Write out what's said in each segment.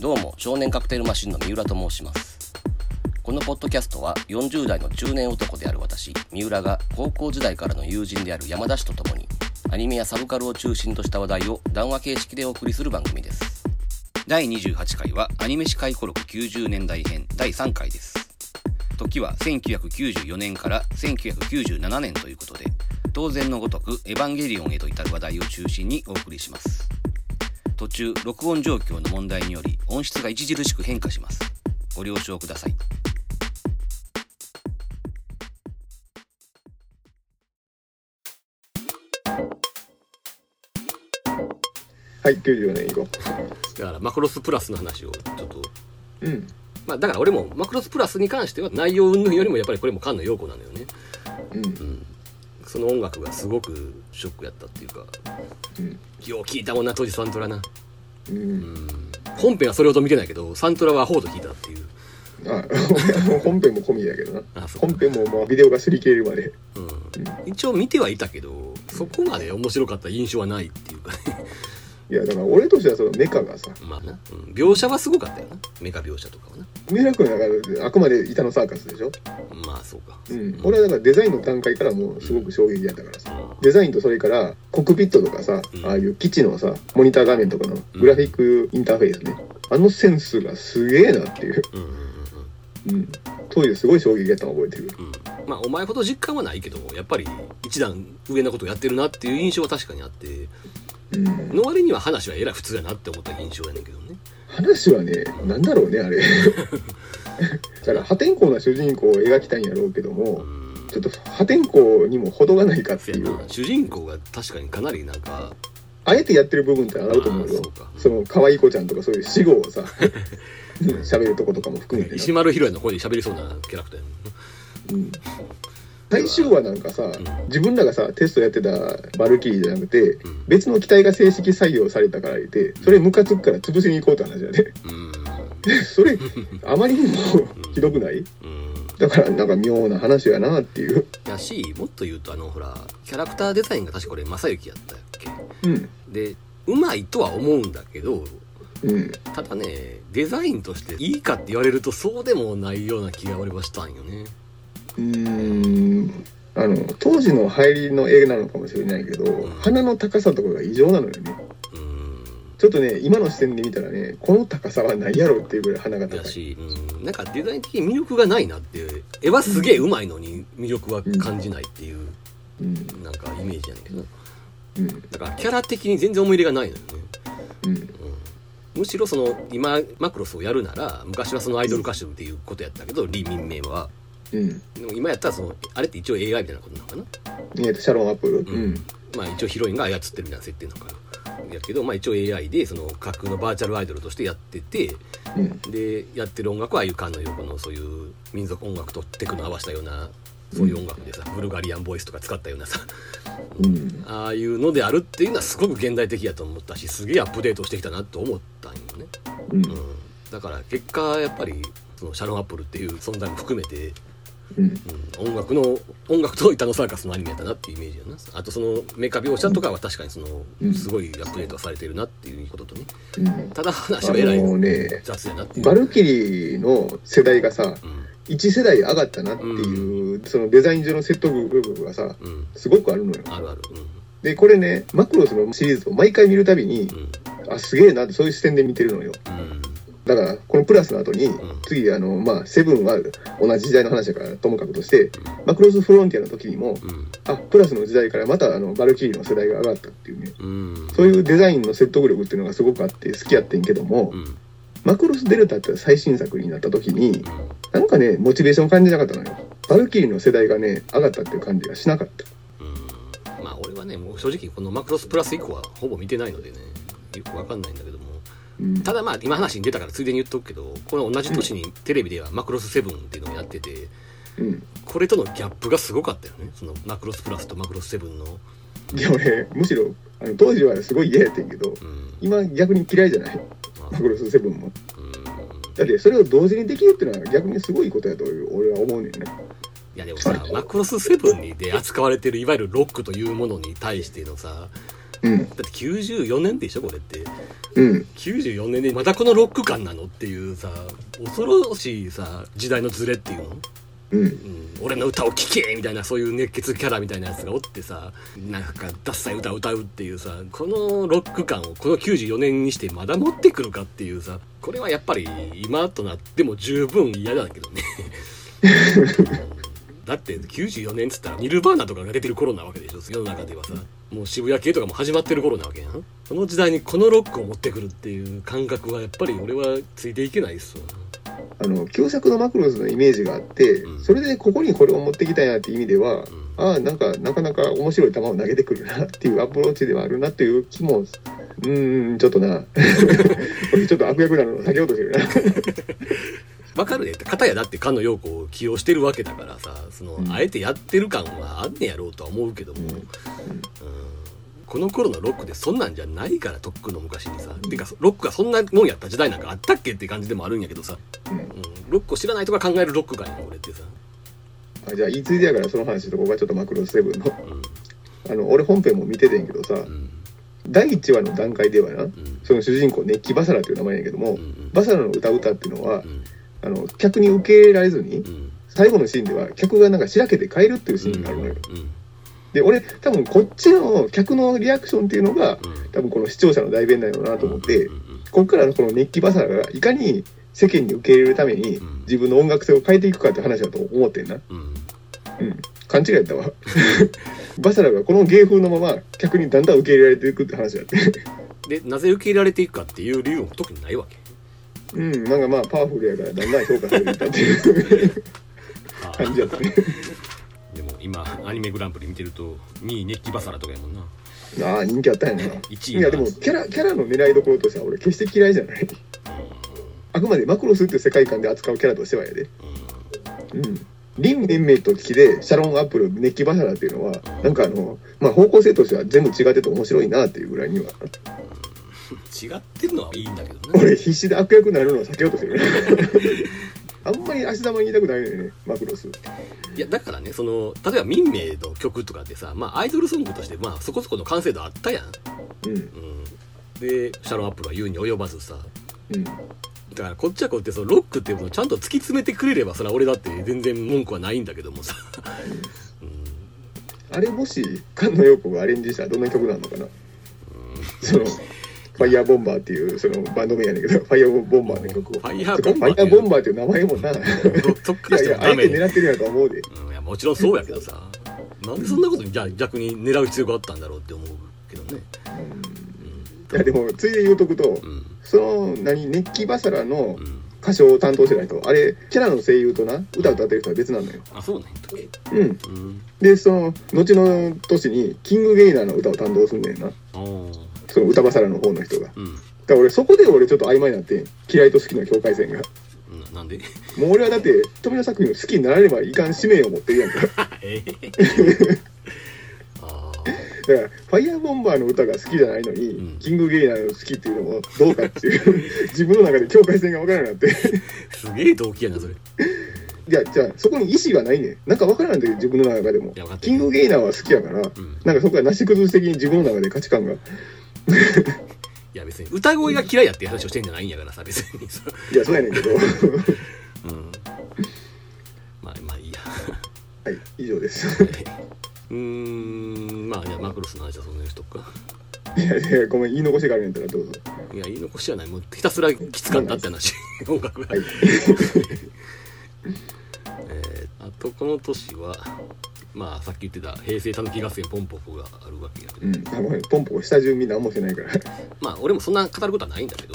どうも少年カクテルマシンの三浦と申します。このポッドキャストは40代の中年男である私三浦が高校時代からの友人である山田氏と共にアニメやサブカルを中心とした話題を談話形式でお送りする番組です。第28回はアニメ史回顧録90年代編第3回です。時は1994年から1997年ということで当然のごとくエヴァンゲリオンへと至る話題を中心にお送りします途中録音状況の問題により音質が著しく変化しますご了承くださいはい、94年以降。だからマクロスプラスの話をちょっとうん。まあだから俺もマクロスプラスに関しては内容云々よりもやっぱりこれも菅野陽子なのよねうん。その音楽がすごくショックやったっていうかうん。よう聞いたもんな当時サントラなうん。うん本編はそれほど見てないけどサントラはアホード聞いたっていうあ、本編も込みやけどな。本編もまあビデオが擦り切れるまで。うん一応見てはいたけどそこまで面白かった印象はないっていうかねいや、だから俺としてはそのメカがさ、まあな、うん描写はすごかったよなメカ描写とかはな梅田君だからあくまで板のサーカスでしょ？まあそうかうん。俺はだからデザインの段階からもうすごく衝撃やったからさ。デザインとそれからコックピットとかさ、うんああいう基地のさ、モニター画面とかのグラフィックインターフェースね。あのセンスがすげえなっていう。うんうんうんうん。当時すごい衝撃やったの覚えてる。うんまあお前ほど実感はないけどもやっぱり一段上のことをやってるなっていう印象は確かにあってうん。の割には話はえらい普通やなって思った印象やねんけどね。話はね、なんだろうね、あれ。だから破天荒な主人公を描きたいんやろうけども、うん。ちょっと破天荒にも程がないかっていう。主人公が確かにかなりなんかあえてやってる部分ってあると思うよ。そうか。その可愛い子ちゃんとかそういう死後をさ、喋るとことかも含めてな。石丸ひろやの声で喋りそうなキャラクターやもんな。うん最終話なんかさ、自分らがさ、テストやってたバルキリーじゃなくて、うん別の機体が正式採用されたから言って、それムカつくから潰しに行こうって話やで。うん それ、あまりにもひどくない？うんだからなんか妙な話やなっていう。やしもっと言うとあのほらキャラクターデザインが確かこれ正幸やったっけ？うん。でうまいとは思うんだけどうん。ただねデザインとしていいかって言われるとそうでもないような気が俺はしたんよねうーん。あの当時の入りの映画なのかもしれないけど、ん。鼻の高さとかが異常なのよね。うん。ちょっとね今の視点で見たらねこの高さはないやろっていうぐらい鼻が高い。だし、うん、なんかデザイン的に魅力がないなって絵はすげえうまいのに魅力は感じないっていう、うん。なんかイメージやねんけど。うん。だからキャラ的に全然思い入れがないのよね、うん。うん、むしろその今マクロスをやるなら昔はそのアイドル歌手っていうことやったけど李民明はうん。でも今やったらそのあれって一応 AI みたいなことなのかな？えーとシャロン・アップル。うん。まあ一応ヒロインが操ってるみたいな設定なのかな。やけどまあ一応 AI でその架空のバーチャルアイドルとしてやっててうん。でやってる音楽はああいう菅野陽子のそういう民族音楽とテクノ合わせたようなそういう音楽でさ、ブルガリアンボイスとか使ったようなさうん。ああいうのであるっていうのはすごく現代的やと思ったしすげえアップデートしてきたなと思ったんよね、うん。うん、だから結果やっぱりそのシャロン・アップルっていう存在も含めて、うん。うん、音楽の音楽と板のサーカスのアニメやったなっていうイメージやな。あとそのメカ描写とかは確かにそのうん。すごいアップデートされてるなっていうこととね。うん。ただ話あはえらいのね雑やなっていう、バルキリーの世代がさうん。1世代上がったなっていう、そのデザイン上の説得力がさうん、すごくあるのよ。あるある。でこれねマクロスのシリーズを毎回見るたびにうんうん。あすげえなってそういう視点で見てるのよ。うんだからこのプラスの後に、ん。次あのまあセブンは同じ時代の話だからともかくとしてマクロスフロンティアの時にもうん。あプラスの時代からまたあのバルキリーの世代が上がったっていうね。うん。そういうデザインの説得力っていうのがすごくあって好きやってんけども、うん。マクロスデルタって最新作になった時にうん。なんかねモチベーション感じなかったのよ。バルキリーの世代がね上がったっていう感じがしなかった。うん。まあ俺はねもう正直このマクロスプラス以降はほぼ見てないのでねよくわかんないんだけどもうん。ただまあ今話に出たからついでに言っとくけどこの同じ年にテレビではマクロスセブンっていうのをやっててうん。これとのギャップがすごかったよね。そのマクロスプラスとマクロスセブンの。いや俺むしろあの当時はすごい嫌やってんけどうん。今逆に嫌いじゃない。まあ。マクロスセブンも。うん。だってそれを同時にできるっていうのは逆にすごいことやと俺は思うねんね。いやでもさマクロスセブンにで扱われてるいわゆるロックというものに対してのさうん。だって94年でしょこれって。うん。94年でまだこのロック感なのっていうさ恐ろしいさ時代のズレっていうの？うん。うん、俺の歌を聴けみたいなそういう熱血キャラみたいなやつがおってさなんかダッサい歌を歌うっていうさこのロック感をこの94年にしてまだ持ってくるかっていうさこれはやっぱり今となっても十分嫌だけどね。だって94年っつったらニルバーナとかが出てる頃なわけでしょ世の中ではさもう渋谷系とかも始まってる頃なわけやん。その時代にこのロックを持ってくるっていう感覚はやっぱり俺はついていけないっすわ。あの旧作のマクロスのイメージがあって、うん。それでここにこれを持ってきたんやって意味では、ん。ああなんかなかなか面白い球を投げてくるなっていうアプローチではあるなっていう気もうーんちょっとな。ちょっと悪役なのを避けようとしてるなわかるね。片やだって菅野陽子を起用してるわけだからさその、うん。あえてやってる感はあんねやろうとは思うけども、うん。この頃のロックでそんなんじゃないからとっくの昔にさ、てかロックがそんなもんやった時代なんかあったっけって感じでもあるんやけどさ、うん。うん、ロックを知らないとか考えるロック感やん俺ってさ、あじゃあ言いついでやからその話とこがちょっとマクロスセブンの。うあの俺本編も見ててんけどさんうん。第1話の段階ではなうん。その主人公ネッキ・バサラっていう名前やけども、うん。バサラの歌歌っていうのはうんあの客に受け入れられずにうん。最後のシーンでは客がなんかしらけて帰るっていうシーンがあるのよ、うんで俺多分こっちの客のリアクションっていうのがうん。多分この視聴者の代弁だよなと思って、うんこっからのこの熱気バサラがいかに世間に受け入れるためにうん。自分の音楽性を変えていくかって話だと思ってんな、うん。うん、勘違いやったわ。バサラがこの芸風のまま客にだんだん受け入れられていくって話だって。でなぜ受け入れられていくかっていう理由も特にないわけうん。なんかまあパワフルやからだんだん評価されていったっていう感じだったね。でも今アニメグランプリ見てると2位熱気バサラとかやもんな。ああ人気あったんやな。1位いやでもキャラキャラの狙いどころとしては俺決して嫌いじゃない。あくまでマクロスっていう世界観で扱うキャラとしてはやで。うん。リン・メンメイとキでシャロン・アップルネッキ・バサラっていうのはなんかあのまあ方向性としては全部違ってて面白いなっていうぐらいには違ってるのはいいんだけどね。俺必死で悪役になるのを避けようとしてる あんまり足玉に言いたくないのよねマクロス。いやだからねその例えば民名の曲とかってさまあアイドルソングとしてまあそこそこの完成度あったやん、うん。うん、でシャロンアップルは言うに及ばずさ。うん。だからこっちはこうやってそのロックっていうのをちゃんと突き詰めてくれればそれは俺だって全然文句はないんだけどもさ、うん、あれもし菅野陽子がアレンジしたらどんな曲なのかな。そのファイヤーボンバーっていうそのバンド名やねんけど ファイヤーボンバーの曲を。ファイヤーボンバーってファイヤーボンバーっていう名前もないそっからしてやいやあえもダメにて狙ってるやと思うで。うん、いやもちろんそうやけどさ。なんでそんなことにじゃあ逆に狙う必要があったんだろうって思うけどね。いやでもついで言うとくとうん。その何熱気バサラのうん。歌唱を担当してない人あれキャラの声優とな歌歌ってる人は別なのよ。あそうなんうん。でその後の年にキングゲイナーの歌を担当すんねんな。ああその歌バサラの方の人が。だかうんら俺そこで俺ちょっと曖昧になってん嫌いと好きの境界線が。うん。なんで？もう俺はだって富野作品を好きにならればいかん使命を持ってるやんか。だ かええ。ああらファイヤーボンバーの歌が好きじゃないのに、うん。キングゲイナーの好きっていうのもどうかっていう自分の中で境界線が分からなくなって。すげえ動機やなそれ。いやじゃあそこに意思がないねん。なんか分からないんだけど自分の中でも。キングゲイナーは好きやから、ん。なんかそこはなし崩し的に自分の中で価値観がいや別に歌声が嫌いやっていう話をしてんじゃないんやからさ別に。さいやそうやねんけど。はうん。まあまあいいや。い以上です。うーんまあじゃあマクロスの話はそんなにしとくか。いやいやごめん言い残しがあるんやったらどうぞ。いや言い残しじゃない。もうひたすらきつかったって話。音楽が、はい。えーあとこの年はまあさっき言ってた平成たぬき合戦ポンポコがあるわけやけど、うんあポンポコ下準備何もしてないから。まあ俺もそんな語ることはないんだけど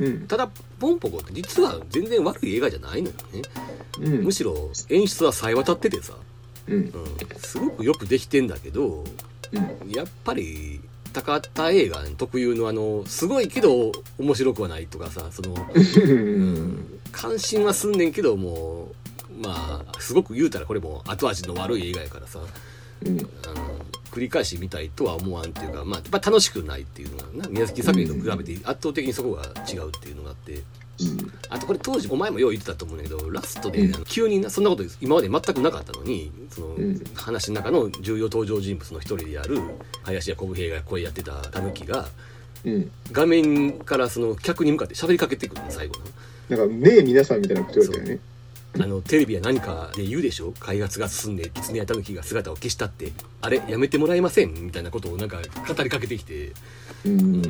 うん。ただポンポコって実は全然悪い映画じゃないのよね。うん。むしろ演出はさえ渡っててさ、うん。うん、すごくよくできてんだけどうん。やっぱり高田映画特有のあのすごいけど面白くはないとかさその うん。関心はすんねんけどもうまあすごく言うたらこれも後味の悪い映画やからさ。うん。あの繰り返し見たいとは思わんっていうかまあやっぱ楽しくないっていうのがな宮崎作品と比べて圧倒的にそこが違うっていうのがあって。あとこれ当時お前もよう言ってたと思うんだけどラストで、急になそんなこと今まで全くなかったのにその、うん。話の中の重要登場人物の一人である林家小武平が声やってたタヌキがうん。画面からその客に向かって喋りかけてくるの最後の。なんかねえ皆さんみたいなこと言われたよねあのテレビや何かで言うでしょ開発が進んで狐やタヌキが姿を消したって。あれやめてもらえませんみたいなことをなんか語りかけてきて。うん。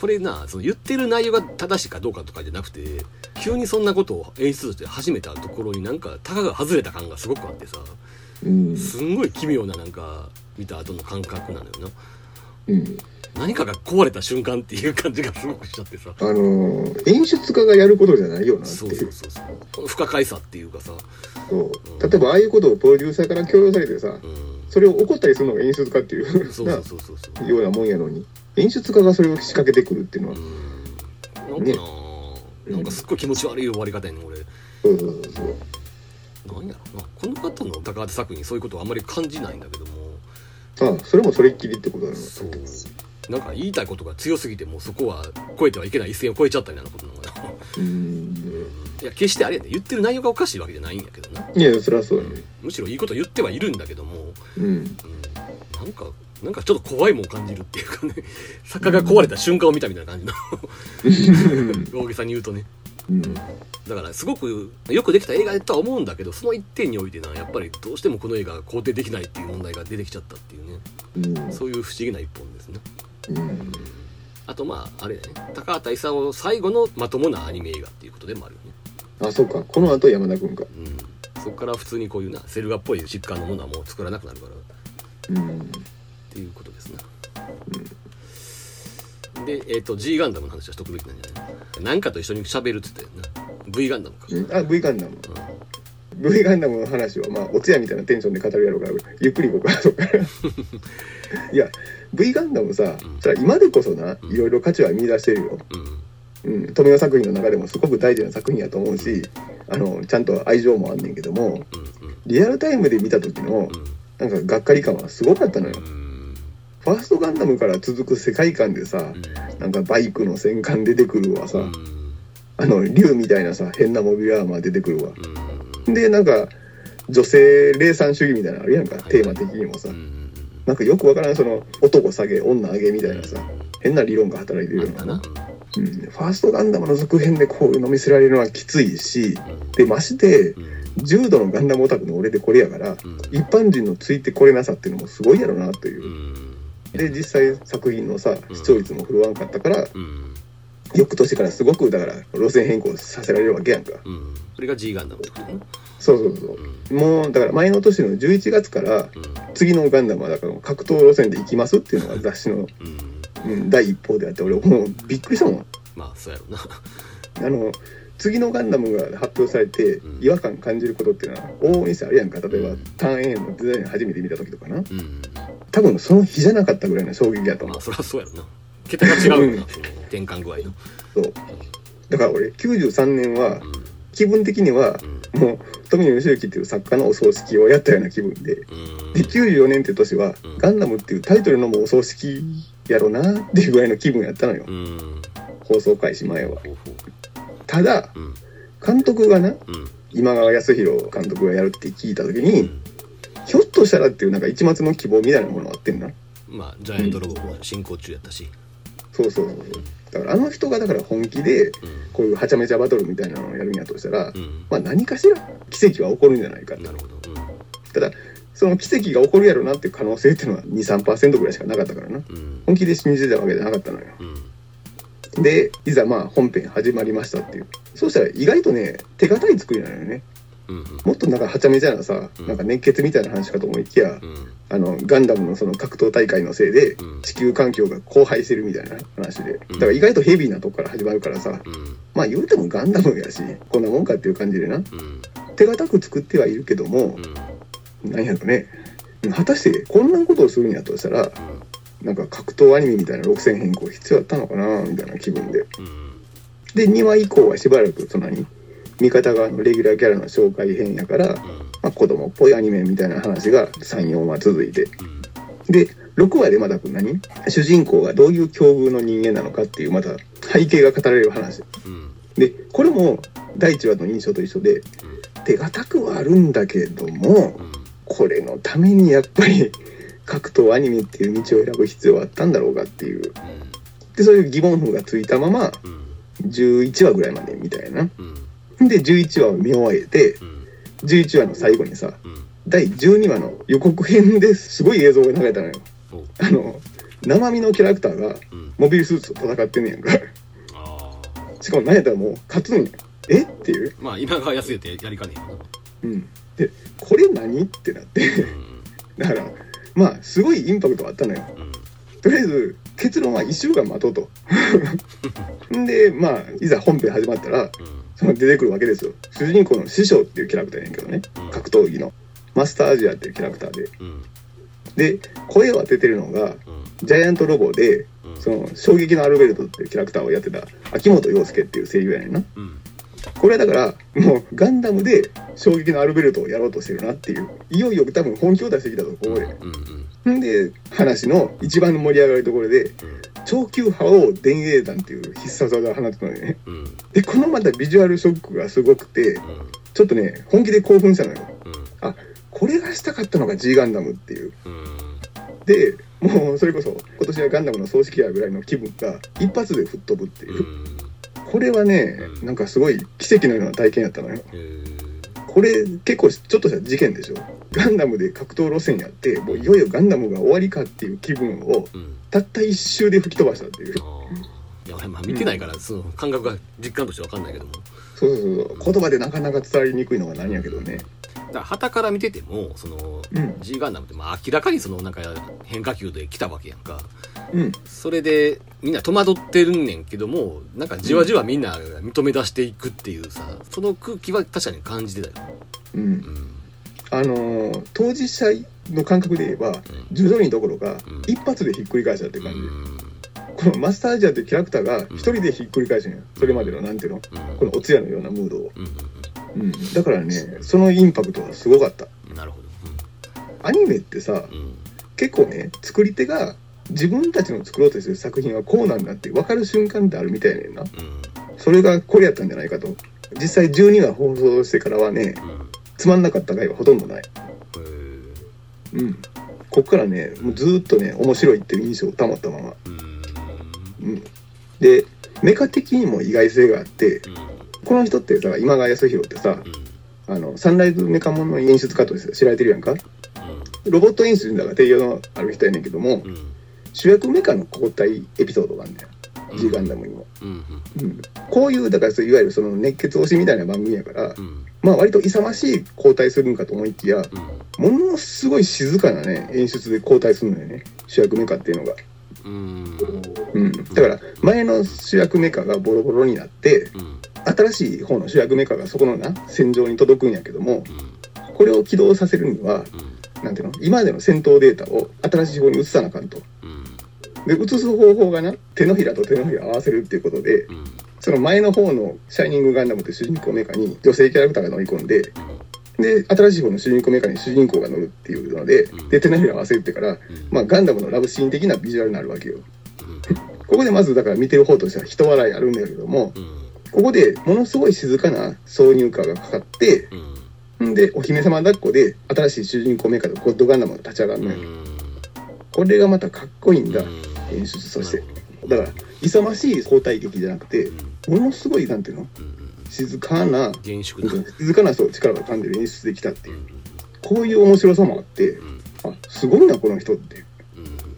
これなその言ってる内容が正しいかどうかとかじゃなくて急にそんなことを演出として始めたところになんかタガが外れた感がすごくあってさ。うん。すんごい奇妙ななんか見た後の感覚なのよな。うん何かが壊れた瞬間っていう感じがすごくしちゃってさ。あのー演出家がやることじゃないよなってそう。いうそうそうそう。不可解さっていうかさ、そう。例えばああいうことをプロデューサーから強要されてさうそれを怒ったりするのが演出家っていう ん、そうそうそうそう。ようなもんやのに。演出家がそれを仕掛けてくるっていうのは。うん。なんかな、なんかすっごい気持ち悪い終わり方やねん俺。そうそうそうそう。なんやろな。この方の高畑作品そういうことはあんまり感じないんだけども。ああそれもそれっきりってことだなそうなんか言いたいことが強すぎてもうそこは超えてはいけない一線を超えちゃったみたいなことなのかなうん。いや決してあれやね言ってる内容がおかしいわけじゃないんやけどな。いやそりゃそうだねむしろいいこと言ってはいるんだけども、うん。うん、なんかなんかちょっと怖いもん感じるっていうかね。作家が壊れた瞬間を見たみたいな感じの。大げさに言うとね。うん。だからすごくよくできた映画だとは思うんだけどその一点においてなやっぱりどうしてもこの映画が肯定できないっていう問題が出てきちゃったっていうね。うん。そういう不思議な一本ですねうん。あとまああれだね。高畑勲最後のまともなアニメ映画っていうことでもあるよね。あそうか。この後山田君か。うん。そこから普通にこういうなセル画っぽい疾患のものはもう作らなくなるから。うん。っていうことですね、でえっ、と G ガンダムの話はしとくべきなんじゃないなんかと一緒に喋るって言ったよな。V ガンダムか、うん。あ V ガンダム。V ガンダムの話はまあお通夜みたいなテンションで語るやろうからゆっくり僕はそっから いや V ガンダムさ、うん。それは今でこそなうん。いろいろ価値は見出してるよ、うん。うん、富野作品の中でもすごく大事な作品やと思うしあのちゃんと愛情もあんねんけどもリアルタイムで見た時のなんかがっかり感はすごかったのよ。ファーストガンダムから続く世界観でさなんかバイクの戦艦出てくるわさ、うん。あの竜みたいなさ変なモビルアーマー出てくるわ。うん。でなんか女性霊産主義みたいなのあるやんかテーマ的にもさなんかよくわからんその男下げ女上げみたいなさ変な理論が働いてるような。な。うん、ファーストガンダムの続編でこういうの見せられるのはきついしうん。でましてうん。重度のガンダムオタクの俺でこれやからうん。一般人のついてこれなさっていうのもすごいやろなという。う。ん。で実際作品のさ視聴率も振るわんかったからうん。翌年からすごくだから路線変更させられるわけやんか。うんそれが G ガンダムってこと？ねそうそうそう。うん。もうだから前の年の11月からうん。次のガンダムはだから格闘路線で行きますっていうのが雑誌の、うん。うん、第一報であって俺もうびっくりしたもん。まあそうやろうな。あの次のガンダムが発表されてうん。違和感感じることっていうのは往々にしてあるやんか。例えばうん。ターン A のデザイン初めて見た時とかな。うん。多分その日じゃなかったぐらいの衝撃やと思う。まあそりゃそうやろな。桁が違うようん。な転換具合の。そう。だから俺93年はうん気分的にはうん。もう富野義行っていう作家のお葬式をやったような気分でうん。で94年って年はうん「ガンダム」っていうタイトルのもうお葬式やろなっていうぐらいの気分やったのよ。うん。放送開始前は。ただうん。監督がなうん。今川康弘監督がやるって聞いた時に、うん。ひょっとしたらっていうなんか一末の希望みたいなものがあってんな。まあジャイアントロボも進行中やったしそうそう。そうそうだからあの人がだから本気でうん。こういうはちゃめちゃバトルみたいなのをやるんやとしたら、うん。まあ何かしら奇跡は起こるんじゃないかってなるほど。ただその奇跡が起こるやろなっていう可能性っていうのは23%ぐらいしかなかったからな。うんうん。本気で信じてたわけじゃなかったのよ。うん。でいざまあ本編始まりましたっていう。そうしたら意外とね手堅い作りなのよねうんうん。もっとなんかはちゃめちゃなさ、うん。なんか熱血みたいな話かと思いきや、うん。あのガンダムのその格闘大会のせいでうん。地球環境が荒廃してるみたいな話で。だから意外とヘビーなとこから始まるからさうん。まあ言うてもガンダムやしこんなもんかっていう感じでな。うん。手堅く作ってはいるけどもうん。なんやろね。果たしてこんなことをするんやとしたらなんか格闘アニメみたいな6000変更必要だったのかなみたいな気分で。うん。で2話以降はしばらくそんなに味方側のレギュラーキャラの紹介編やから、まあ、子供っぽいアニメみたいな話が34話続いて。で6話でまた何主人公がどういう境遇の人間なのかっていうまた背景が語られる話。うん。でこれも第1話の印象と一緒で手堅くはあるんだけどもうん。これのためにやっぱり 格闘アニメっていう道を選ぶ必要はあったんだろうかっていう。でそういう疑問符がついたままうん。うん11話ぐらいまでみたいな。うんで11話を見終えてうん。11話の最後にさうん。第12話の予告編ですごい映像が流れたのよ。おあの生身のキャラクターがうん。モビルスーツと戦ってんねやんかしかも何やったらもう勝つんやえ？っていう。まあ今川康也ってやりかねえうん。でこれ何？ってなって。だからまあすごいインパクトがあったのよ。うん。うんとりあえず結論は1週間待とうと。ん でまあいざ本編始まったらその出てくるわけですよ。主人公の師匠っていうキャラクターやねんけどね。うん。格闘技の。マスターアジアっていうキャラクターで。で声を当ててるのがうん。ジャイアントロボでうん。その衝撃のアルベルトっていうキャラクターをやってた秋元陽介っていう声優やねんな。うんこれだからもうガンダムで衝撃のアルベルトをやろうとしてるなっていう。いよいよ多分本気を出してきたところでうんうんん。で話の一番の盛り上がるところで超級覇王電影弾っていう必殺技を放ってたのよね。うん。うんでこのまたビジュアルショックがすごくてちょっとね本気で興奮したのよ。あこれがしたかったのが G ガンダムっていう。うん。でもうそれこそ今年はガンダムの葬式やぐらいの気分が一発で吹っ飛ぶっていう。うんこれはねなんかすごい奇跡のような体験やったのよ。これ結構ちょっとした事件でしょ。ガンダムで格闘路線やってもういよいよガンダムが終わりかっていう気分をうん。たった一周で吹き飛ばしたっていう。いや俺まあ見てないからその感覚が実感として分かんないけども。そうそうそう言葉でなかなか伝わりにくいのが何やけどねだから旗から見ててもそのうん。G ガンダムってまあ明らかにそのなんか変化球で来たわけやんか。うん。それでみんな戸惑ってるんねんけどもなんかじわじわみんな認め出していくっていうさその空気は確かに感じてたよ、うん。うん。あのー当事者の感覚で言えば徐々にどころかうん。一発でひっくり返したってう感じ、ん。このマスターアジアってキャラクターが一人でひっくり返すんや。それまでのなんていうの？うん。このお通夜のようなムードを、うん。うんうん、だからねそのインパクトはすごかった。うんなるほど。アニメってさうん。うん結構ね作り手が自分たちの作ろうとしてる作品はこうなんだって分かる瞬間ってあるみたいねんな。うん。それがこれやったんじゃないかと。実際12話放送してからはねうん。つまんなかった回はほとんどない。うん。こっからねもうずーっとね面白いっていう印象を保ったまま。うん。うん。でメカ的にも意外性があってうんこの人ってさ今川康弘ってさうん。あのサンライズメカモンの演出家として知られてるやんか？うロボット演出だから定評のある人やねんけどもんうん。主役メカの交代エピソードがあるん。だよ G ガンダムにも、こういうだからそういわゆるその熱血推しみたいな番組やからうん。まあ割と勇ましい交代するんかと思いきやうん。ものすごい静かなね演出で交代するのよね。主役メカっていうのが、うん。うん、だから前の主役メカがボロボロになってうん新しい方の主役メカがそこのな戦場に届くんやけどもうん。これを起動させるにはうん。なんていうの？今までの戦闘データを新しい方に移さなあかんと。うん。で移す方法がな手のひらと手のひらを合わせるっていうことでうん。その前の方の「シャイニングガンダム」って主人公メカに女性キャラクターが乗り込んでで新しい方の主人公メカに主人公が乗るっていうのでうん。で手のひらを合わせるってから、うん。まあ、ガンダムのラブシーン的なビジュアルになるわけよ。うん。ここでまずだから見てる方としては人笑いあるんだけどもうんここでものすごい静かな挿入歌がかかってうん。んでお姫様抱っこで新しい主人公メカとゴッドガンダムが立ち上がるのよ、これがまたかっこいいんだ、演出として。だから勇ましい交代劇じゃなくてものすごいなんていうの？静かな厳粛な。静かなそう力が噛んでる演出できたっていう。うんこういう面白さもあってうん。あすごいなこの人って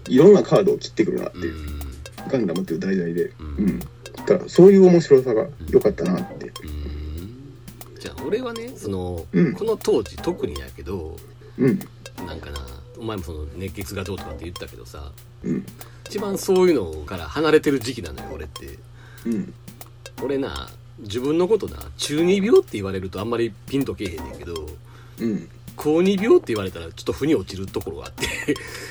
いろんなカードを切ってくるなってういう、ん。ガンダムっていう題材で。ううんんだからそういう面白さが良かったなって。うん。じゃあ俺はねその、うん。この当時特にやけどうん。なんかなお前もその熱血がどうとかって言ったけどさうん。一番そういうのから離れてる時期なのよ俺って。うん。俺な自分のことな中二病って言われるとあんまりピンとけえへんねんけどうん。高二病って言われたらちょっと腑に落ちるところがあって。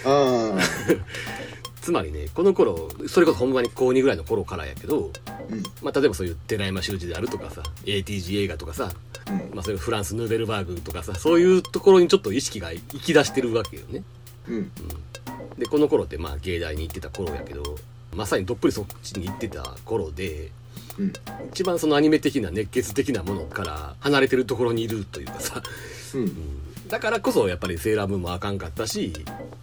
ああ つまりねこの頃それこそほんまに高2ぐらいの頃からやけど、うん。まあ、例えばそういう寺山修司であるとかさ ATG 映画とかさ、うん。まあ、それフランス・ヌーベルバーグとかさそういうところにちょっと意識が行き出してるわけよね。うん。でこの頃ってまあ芸大に行ってた頃やけどまさにどっぷりそっちに行ってた頃でうん。一番そのアニメ的な熱血的なものから離れてるところにいるというかさ、うん。うんだからこそやっぱりセーラームーンもあかんかったし、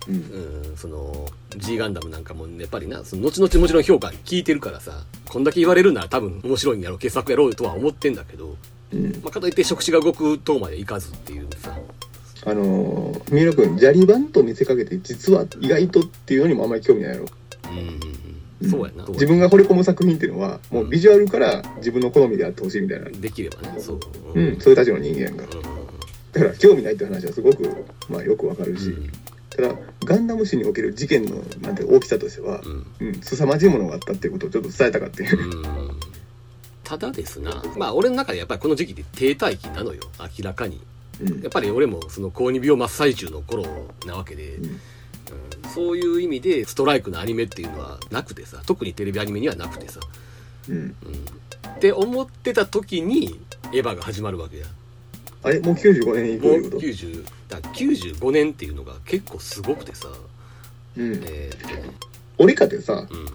うん。うん、その G ガンダムなんかもやっぱりなその後々もちろん評価聞いてるからさこんだけ言われるなら多分面白いんやろう傑作やろうとは思ってんだけど、うん。まあ、かといって触手が動く塔までいかずっていうさ。あのー、三浦君ジャリバンと見せかけて実は意外とっていうのにもあんまり興味ないやろ。うんうんうん。そうやな。自分が惚れ込む作品っていうのはもうビジュアルから自分の好みであってほしいみたいな、できればねそう、うん、そういう立場の人間やんか。うんうんだから興味ないって話はすごく、まあ、よくわかるし、うん。ただガンダム史における事件のなんて大きさとしてはう、ん。うん、凄まじいものがあったっていうことをちょっと伝えたかっていう、うん。ただですなまあ俺の中でやっぱりこの時期で停滞期なのよ。明らかに。うん。やっぱり俺もその高2病真っ最中の頃なわけで、ん。うん。そういう意味でストライクのアニメっていうのはなくてさ。特にテレビアニメにはなくてさ、うん、うん、って思ってた時にエヴァが始まるわけやあれ？もう95年以降もういうこと90だから95年っていうのが結構すごくてさ。うん、えとね俺かてさうん。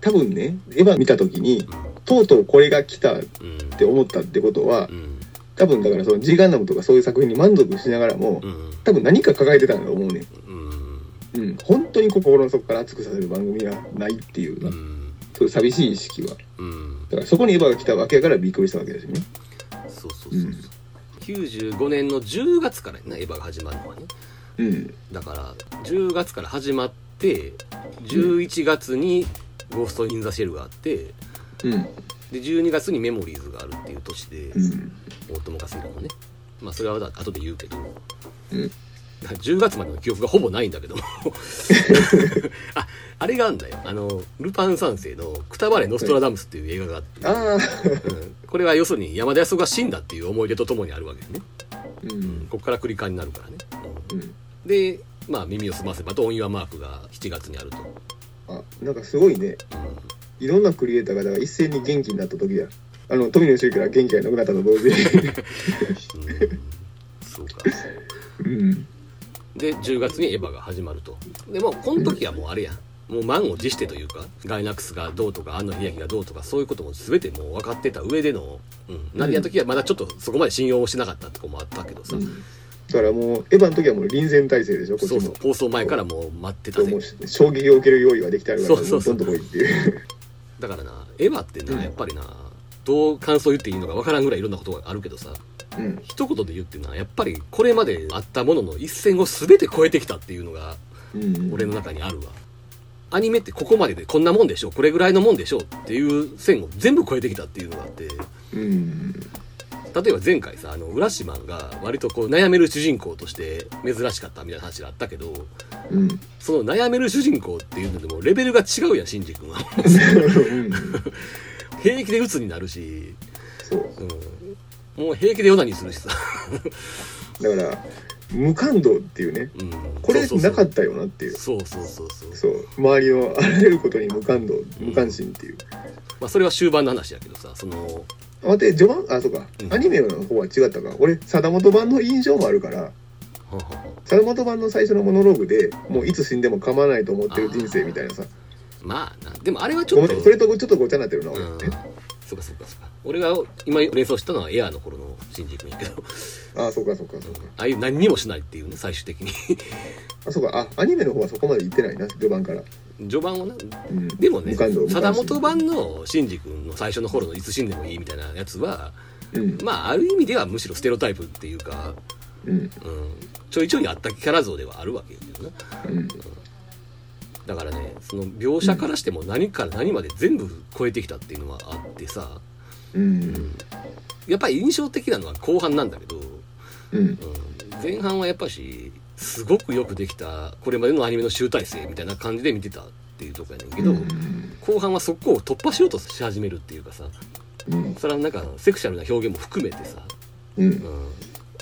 多分ねエヴァ見た時にとうとうこれが来たっうんて思ったってことはうん。多分だからその G ガンダムとかそういう作品に満足しながらもうん。多分何か抱えてたんだと思うね。うん。うん。本当に心の底から熱くさせる番組はないっていう、うん。そういう寂しい意識は。うん。だからそこにエヴァが来たわけやからびっくりしたわけですよね。そうそうそうそう、95年の10月からやなエヴァが始まるのはね。うん。だから10月から始まって11月に「ゴースト・イン・ザ・シェル」があってうん。で12月に「メモリーズ」があるっていう年でうん。大友克洋のね。まあそれは後で言うけど。うん 10月までの記憶がほぼないんだけども。ああれがあるんだよ。あのルパン三世の「くたばれノストラダムス」っていう映画があって、うん。これは要するに山田康夫が死んだっていう思い出とともにあるわけね。うん。ここから繰り返になるからね、うん。うん。でまあ耳を澄ませばと「オン・ユア・マーク」が7月にあると、あなんかすごいね。いろんなクリエイターがだから一斉に元気になった時だ。あの富野周から元気がなくなったと同時にうんうん。そうか。うんで10月にエヴァが始まると。でもうこの時はもうあれやん。もう満を持してというかガイナックスがどうとか安野秀明がどうとかそういうことも全てもう分かってた上での、うん、ナディアの時はまだちょっとそこまで信用をしてなかったとこもあったけどさ、だからもうエヴァの時はもう臨戦態勢でしょこっちも。そうそう。放送前からもう待ってたぜ。もう衝撃を受ける用意はできてあるからそうそうそう。どんどん来いっていう。だからなエヴァってなやっぱりなどう感想言っていいのか分からんぐらいいろんなことがあるけどさ。うん。一言で言ってなやっぱりこれまであったものの一線を全て超えてきたっていうのがうん俺の中にあるわ。アニメってここまででこんなもんでしょこれぐらいのもんでしょっていう線を全部超えてきたっていうのがあって。うん。例えば前回さあの浦島が割とこう悩める主人公として珍しかったみたいな話があったけどうん。その悩める主人公っていうのでもレベルが違うやんシンジ君は。うん平気で鬱になるし、そううん、もう平気でオナニーするしさ、だから無感動っていうね。うん、これなかったよなっていう。そうそうそうそう。そう。周りのあらゆることに無感動無関心っていう。まあそれは終盤の話やけどさその待って序盤あそうか、うん。アニメの方は違ったか。俺貞本版の印象もあるから貞本版の最初のモノローグでもういつ死んでも構わないと思ってる人生みたいなさまあなでもあれはちょっとそれとちょっとごちゃになってるな俺、うん。そうかそうかそうか。俺が今連想したのはエアーの頃のシンジ君やけど。ああそうかそうかそうか。ああいう何にもしないっていうね最終的に。あそうか。あアニメの方はそこまで行ってないな序盤から、序盤はな。うん、でもね貞本版のシンジ君の最初の頃のいつ死んでもいいみたいなやつはうん。まあある意味ではむしろステレオタイプっていうか、うん。うん、ちょいちょいあったキャラ像ではあるわけよなうんだからねその描写からしても何から何まで全部超えてきたっていうのはあってさ、うん。やっぱり印象的なのは後半なんだけど、うん。うん、前半はやっぱしすごくよくできたこれまでのアニメの集大成みたいな感じで見てたっていうとこやねんけど、うん。後半はそこを突破しようとし始めるっていうかさうん。それはなんかセクシャルな表現も含めてさ、うん。うん、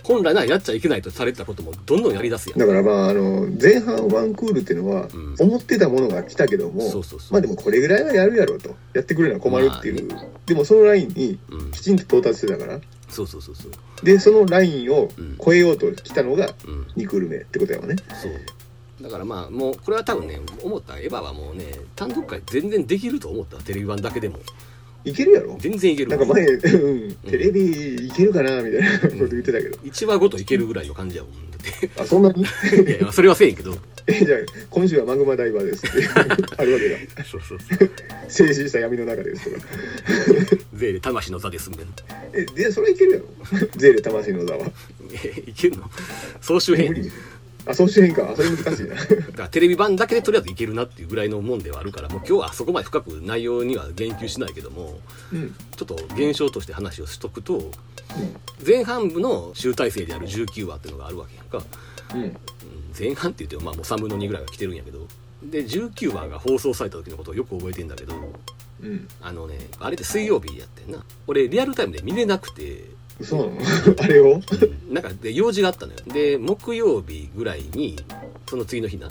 本来ならやっちゃいけないとされてたこともどんどんやりだすやん。だからまああの前半ワンクールっていうのはうん。思ってたものが来たけども、そうそうそう。まあでもこれぐらいはやるやろうと。やってくれるのは困るっていう、までもそのラインにうん。きちんと到達してたから。そうそうそうそう。でそのラインをうん超えようと来たのがうん。2クール目ってことやわね。そう。だからまあもうこれは多分ね思った。エヴァはもうね単独会全然できると思った。テレビ版だけでもいけるやろ？全然いける。なんか前、うん、テレビいけるかなみたいなこと言ってたけど、1話ごといけるぐらいの感じやもん。ってあそんなに？て いやいやそれはせえへんけど。えじゃあ今週はマグマダイバーですってあるわけだ。そうそうそう。静止した闇の中ですとか。ゼーレ魂の座ですみたいな。えでそれいけるやろ？ゼーレ魂の座は。えいけんの？総集編。無理あそうしてへんか。あそれ難しいな。だからテレビ版だけでとりあえずいけるなっていうぐらいのもんではあるからもう今日はそこまで深く内容には言及しないけどもうん。ちょっと現象として話をしとくと前半部の集大成である19話っていうのがあるわけやんか。うん。うん。前半って言ってもまあもう3分の2ぐらいは来てるんやけど。で19話が放送された時のことをよく覚えてんだけどうん。あのねあれって水曜日やってんな。俺リアルタイムで見れなくて嘘なの？あれを？なんかで用事があったのよ。で木曜日ぐらいにその次の日な。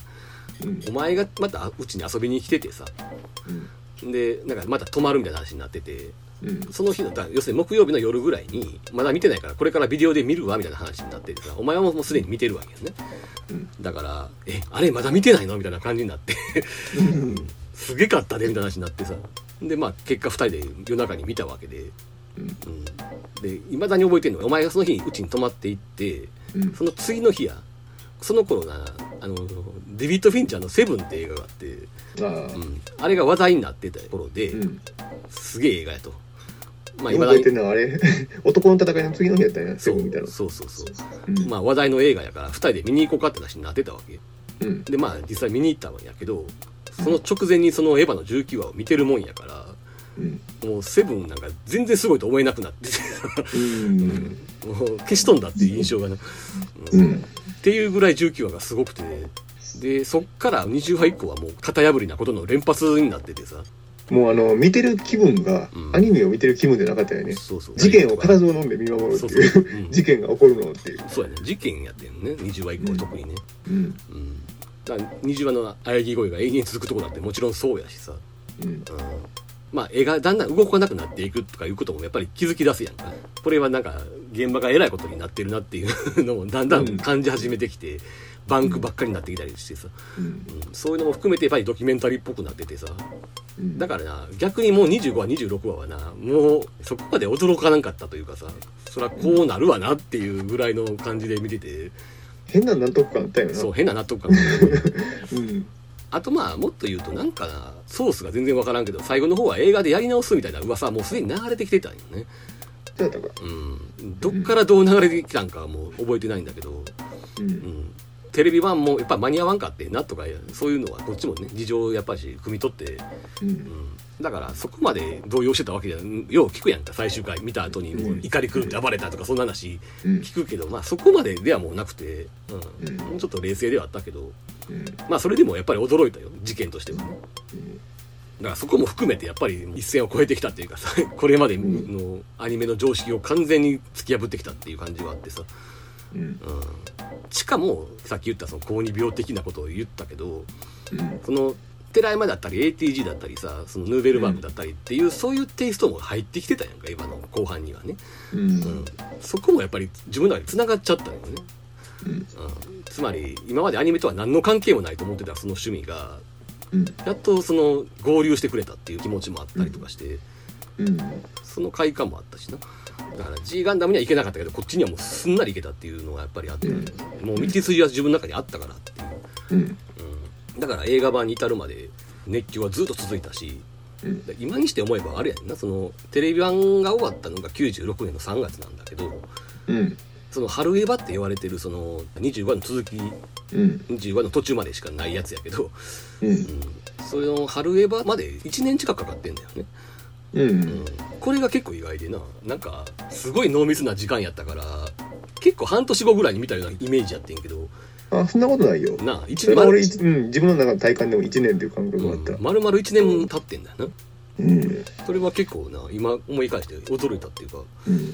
うん。お前がまたうちに遊びに来ててさ。でなんかまた泊まるみたいな話になってて。うん。その日のだ要するに木曜日の夜ぐらいにまだ見てないからこれからビデオで見るわみたいな話になっててさ。お前はもうすでに見てるわけよね。うん。だから「えあれまだ見てないの?」みたいな感じになって。うん。すげかったねみたいな話になってさ。でまあ結果2人で夜中に見たわけで、うんうん、でいまだに覚えてるのがお前がその日にうちに泊まっていってうん。その次の日やその頃なあのデビッド・フィンチャーの「セブン」って映画があって、ああ。うん、あれが話題になってた頃で、うん。すげえ映画やと。まあ、今覚えてんのはあれ？男の戦いの次の日やったんやセそう。ブンみたいな。そうそうそう、うん。まあ話題の映画やから2人で見に行こうかって話になってたわけ。うん。でまあ実際見に行ったんやけどその直前にそのエヴァの19話を見てるもんやからうんもうセブンなんか全然すごいと思えなくなって。てうん。もう消し飛んだっていう印象がな、うん。うんっていうぐらい19話がすごくてでそっから20話以降はもう型破りなことの連発になっててさ。もうあの見てる気分がうん。アニメを見てる気分じゃなかったよね。そうそう。事件を固唾を飲んで見守るってそう。そう、いう。うん。事件が起こるのっていう。そうやね。事件やってんね。20話以降は特にね、うん。うん、だから20話の喘ぎ声が永遠に続くとこだってもちろんそうやしさ、うん。うん、まあ絵がだんだん動かなくなっていくとかいうこともやっぱり気づき出すやんか。これはなんか現場がえらいことになってるなっていうのもだんだん感じ始めてきて、バンクばっかりになってきたりしてさ、うん。うん、そういうのも含めてやっぱりドキュメンタリーっぽくなっててさ。うん。だからな逆にもう25話26話はなもうそこまで驚かなかったというかさそりゃこうなるわなっていうぐらいの感じで見てて。変な納得感あったよな。そう変な納得感。が うんあとまあもっと言うとなんかなソースが全然わからんけど最後の方は映画でやり直すみたいな噂はもうすでに流れてきてたんよね。そうん。どっからどう流れてきたんかはもう覚えてないんだけど、ううんん、テレビ版もやっぱ間に合わんかってなとかそういうのはこっちもね事情をやっぱり汲み取って、うん。うん、だからそこまで動揺してたわけじゃよう聞くやんか最終回。見た後にもう怒り狂って暴れたとかそんな話うん。聞くけどまあそこまでではもうなくて、うん。うん。もうちょっと冷静ではあったけど。うん。まあそれでもやっぱり驚いたよ事件としてはねだからそこも含めてやっぱり一線を越えてきたっていうかさこれまでのアニメの常識を完全に突き破ってきたっていう感じはあってさ、うん。うん、しかもさっき言ったその高二病的なことを言ったけどうん。その寺山だったり ATG だったりさそのヌーベルバーグだったりっていう、そういうテイストも入ってきてたやんか今の後半にはね、うん。うん、そこもやっぱり自分の中で繋がっちゃったよね、うん。うん、つまり今までアニメとは何の関係もないと思ってたその趣味がうん。やっとその合流してくれたっていう気持ちもあったりとかして、うん。その快感もあったしなだから G ガンダムには行けなかったけどこっちにはもうすんなり行けたっていうのがやっぱりあって、うん。もう道筋は自分の中にあったからっていう、うん。うん、だから映画版に至るまで熱狂はずっと続いたしうん。今にして思えばあれやねんなそのテレビ版が終わったのが96年の3月なんだけどうん。その春エヴァって言われてるその25話の続きうん。25話の途中までしかないやつやけど、うん。うん、それの春エヴァまで1年近くかかってんだよねうん。うんこれが結構意外でな。なんかすごい濃密な時間やったから結構半年後ぐらいに見たようなイメージやってんけど。あそんなことないよ。なあ1それは俺、年うん、自分の中の体感でも1年っていう感覚があった。うん丸々1年経ってんだよな。うん。それは結構な今思い返して驚いたっていうか、うん。うん、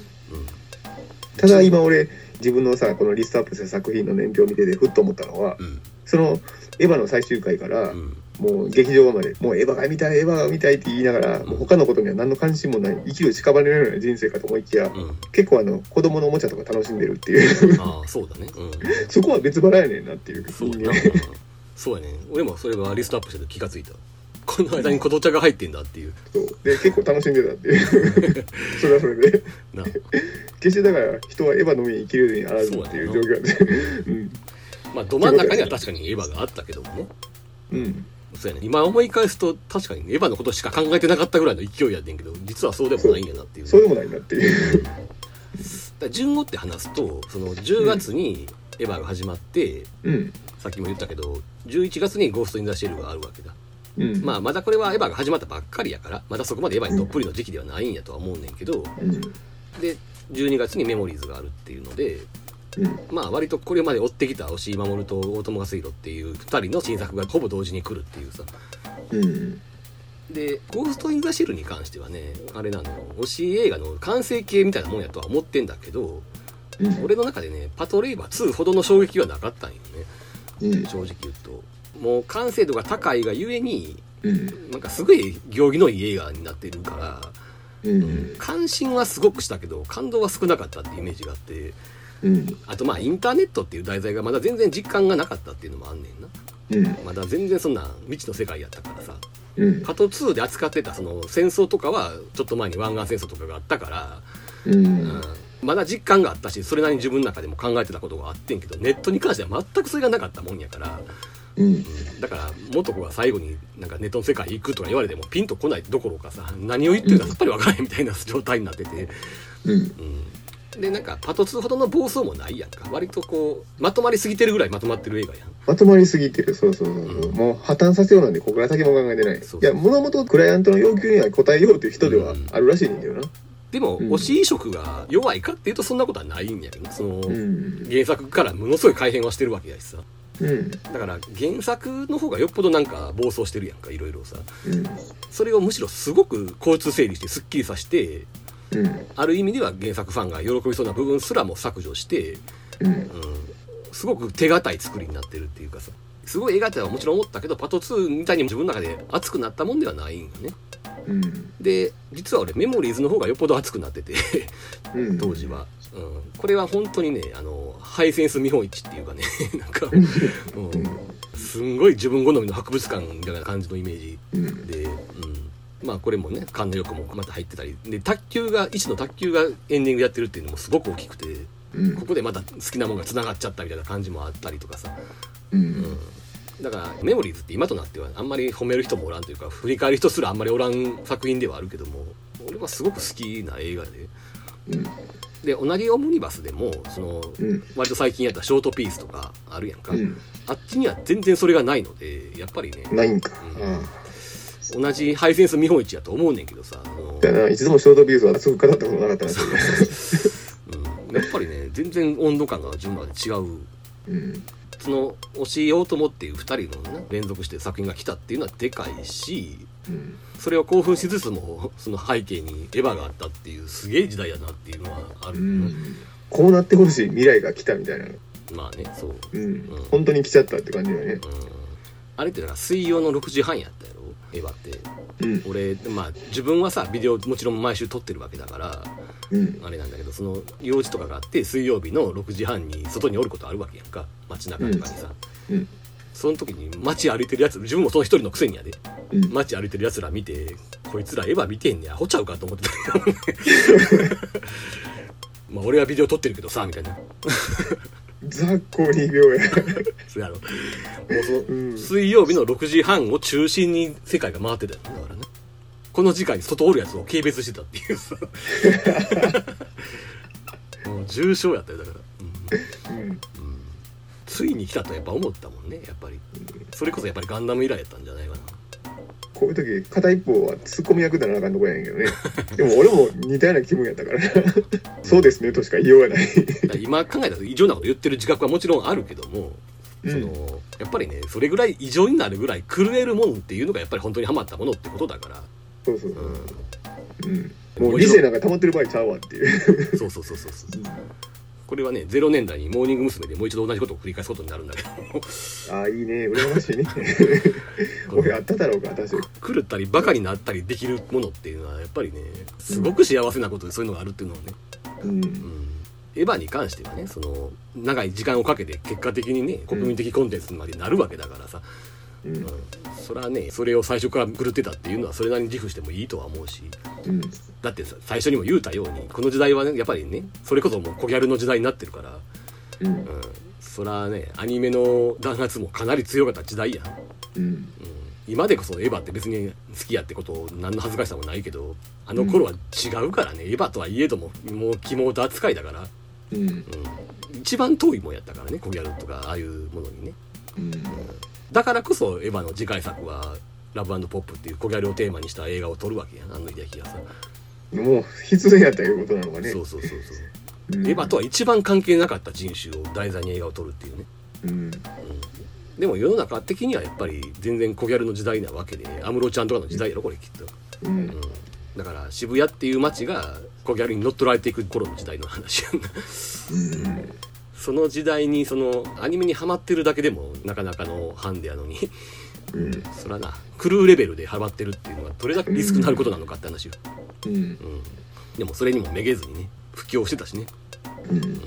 ただ今俺自分のさこのリストアップした作品の年表を見ててふっと思ったのはうん。そのエヴァの最終回からうんもう劇場までもうエヴァが見たいエヴァが見たいって言いながらもう他のことには何の関心もない生きる屍のような人生かと思いきやうん。結構あの子供のおもちゃとか楽しんでるっていう。ああそうだね。うん。そこは別腹やねんなっていう。そうやな、人間。うん。そうやね俺もそれはリストアップしてて気がついた。この間に琴茶が入ってんだっていう。そう。で結構楽しんでたっていう。それはそれで。な。決してだから人はエヴァの上に生きるようにあらずっていう状況でうん。まあど真ん中には確かにエヴァがあったけどもね。うんそうやね。今思い返すと確かにエヴァのことしか考えてなかったぐらいの勢いやねんけど実はそうでもないんやなっていうそうでもないなっていう。だ順をって話すとその10月にエヴァが始まって、うん。さっきも言ったけど11月に「ゴースト・イン・ザ・シェル」があるわけだ。うん。まあまだこれはエヴァが始まったばっかりやからまだそこまでエヴァにどっぷりの時期ではないんやとは思うねんけどうん。で12月にメモリーズがあるっていうのでうんまあ割とこれまで追ってきた押井守と大友康弘っていう2人の新作がほぼ同時に来るっていうさ。うん。で「ゴースト・イン・ザ・シェル」に関してはねあれなの推し映画の完成形みたいなもんやとは思ってんだけどうん。俺の中でね「パトレイバー2」ほどの衝撃はなかったんよね。うん。正直言うと。もう完成度が高いがゆえにうん。なんかすごい行儀のいい映画になってるからうん。関心はすごくしたけど感動は少なかったっていうイメージがあってうん。あとまあインターネットっていう題材がまだ全然実感がなかったっていうのもあんねんな。うん。まだ全然そんな未知の世界やったからさ。うん。パト2で扱ってたその戦争とかはちょっと前に湾岸戦争とかがあったから、うん。うん。まだ実感があったしそれなりに自分の中でも考えてたことがあってんけどネットに関しては全くそれがなかったもんやから、うん。うん。だから元子が最後になんかネットの世界行くとか言われてもピンとこないどころかさ何を言ってるかさっぱりわからへんみたいな状態になってて、うん。うん、でなんかパト2ほどの暴走もないやんか。割とこうまとまりすぎてるぐらいまとまってる映画やん。まとまりすぎてる。そうそうそうそう、うん。もう破綻させようなんでここから先も考えてない。いやもともとクライアントの要求には応えようという人ではあるらしいねんけどな。でも、うん。推し移植が弱いかっていうとそんなことはないんやけどなその、うん。原作からものすごい改変はしてるわけやしさ。うん。だから原作の方がよっぽどなんか暴走してるやんかいろいろさ。うん。それをむしろすごく交通整理してすっきりさせてうん。ある意味では原作ファンが喜びそうな部分すらも削除して、うん。うん、すごく手堅い作りになってるっていうかさ。すごい映画ってはもちろん思ったけどパト2みたいに自分の中で熱くなったもんではないんよね。うん。で実は俺メモリーズの方がよっぽど熱くなっててうん。当時は、うん、これは本当にねあのハイセンス見本市っていうかね なんか、うん、すんごい自分好みの博物館みたいな感じのイメージうん。で、うん、まあこれもね菅野翼もまた入ってたり。で卓球が一の卓球がエンディングやってるっていうのもすごく大きくて。うん。ここでまた好きなものがつながっちゃったみたいな感じもあったりとかさ、ううん。ん、だからメモリーズって今となってはあんまり褒める人もおらんというか振り返る人すらあんまりおらん作品ではあるけども俺はすごく好きな映画で。うん。で同じオムニバスでもその、うん。割と最近やったショートピースとかあるやんか、うん。あっちには全然それがないのでやっぱりね。ないんか。うん。あ同じハイセンス見本市やと思うねんけどさあのあだないつでもショートビューズはすぐ語ったことなかったなってうん、やっぱりね全然温度感が自分の中で違う。うん。その推しようともっていう2人のね連続して作品が来たっていうのはでかいしうん。それを興奮しつつもその背景にエヴァがあったっていうすげえ時代やなっていうのはあるうん。こうなってほしい未来が来たみたいな。まあねそう、うん。本当に来ちゃったって感じだよね。うん、あれってなんか水曜の6時半やったやろ？って。うん。俺まあ自分はさビデオもちろん毎週撮ってるわけだからうん。あれなんだけどその用事とかがあって水曜日の6時半に外におることあるわけやんか。街中とかにさ、うん。その時に街歩いてるやつ自分もその一人のくせにやで。うん。街歩いてるやつら見てこいつらエヴァ見てんねや。ほちゃうかと思ってた。まあ俺はビデオ撮ってるけどさみたいな雑魚2秒や。それやろ。もうその、うん。水曜日の6時半を中心に世界が回ってたよ。ねだからね。この時間に外おるやつを軽蔑してたっていうさ。もう重症やったよだから、うん。うん。ついに来たとやっぱ思ったもんねやっぱり。それこそやっぱりガンダム以来やったんじゃないかなこういう時片一方はツッコミ役でなあかんとこやねんけどね。でも俺も似たような気分やったからそうですねとしか言いようがない。今考えたら異常なこと言ってる自覚はもちろんあるけども、うん。そのやっぱりねそれぐらい異常になるぐらい狂えるものっていうのがやっぱり本当にハマったものってことだから、そうそううそう、うん、もう理性なんか保ってる場合ちゃうわっていう。ん、そうそうそうそうそうこれはね0年代にモーニング娘。でもう一度同じことを繰り返すことになるんだけど。ああいいね。羨ましいね。俺あっただろうか私。狂ったりバカになったりできるものっていうのはやっぱりねすごく幸せなことでそういうのがあるっていうのはね、うん。うん、エヴァに関してはねその長い時間をかけて結果的にね国民的コンテンツまでなるわけだからさ、うんう。ん、それはねそれを最初から狂ってたっていうのはそれなりに自負してもいいとは思うし。うん。だってさ最初にも言うたようにこの時代はねやっぱりねそれこそもうコギャルの時代になってるから、うん。うん、そらねアニメの弾圧もかなり強かった時代やん、うん。うん、今でこそエヴァって別に好きやってこと何の恥ずかしさもないけどあの頃は違うからね、エヴァとはいえどももう肝と扱いだから、うん。うん、一番遠いもんやったからねコギャルとかああいうものにね。うんだからこそエヴァの次回作はラブポップっていうコギャルをテーマにした映画を撮るわけやん。あの秀樹がさ、もう必然やったいうことなのかね。そうそうそうそう。うん。エヴァとは一番関係なかった人種を題材に映画を撮るっていうね、うん。うん、でも世の中的にはやっぱり全然コギャルの時代なわけで安室ちゃんとかの時代やろこれきっと、うん。うん、だから渋谷っていう街がコギャルに乗っ取られていく頃の時代の話やんな。うんその時代にそのアニメにハマってるだけでもなかなかのハンデやのにうん。そらなクルーレベルでハマってるっていうのはどれだけリスクのあることなのかって話よ、うん。うん、でもそれにもめげずにね布教してたしね。うん。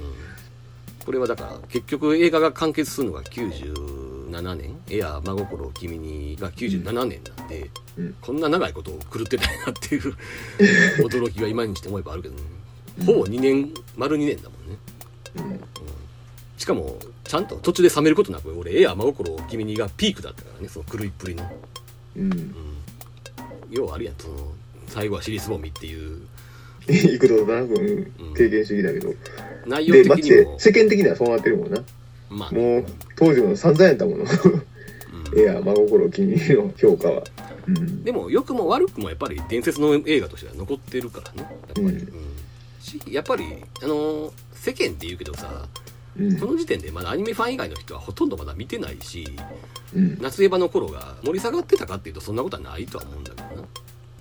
これはだから結局映画が完結するのが97年「エアー真心君に」が97年なんで、うん。こんな長いことを狂ってたいなっていう 驚きが今にして思えばあるけどね。ほぼ2年丸2年だもんね。うんしかもちゃんと途中で冷めることなく俺「エアー真心君に」がピークだったからねその狂いっぷりの、うん。うん、要はあるやんその最後は尻すぼみっていう。幾度となくうん。経験主義だけど。内容的にも。世間的にはそうなってるもんな。まあもう当時の散々やったもの。うん。エア真心君の評価は。うん。でも良くも悪くもやっぱり伝説の映画としては残ってるからねやっぱり、うん。うん。しやっぱりあのー世間って言うけどさうんこの時点でまだアニメファン以外の人はほとんどまだ見てないしうん。夏エヴァの頃が盛り下がってたかっていうとそんなことはないとは思うんだけどな。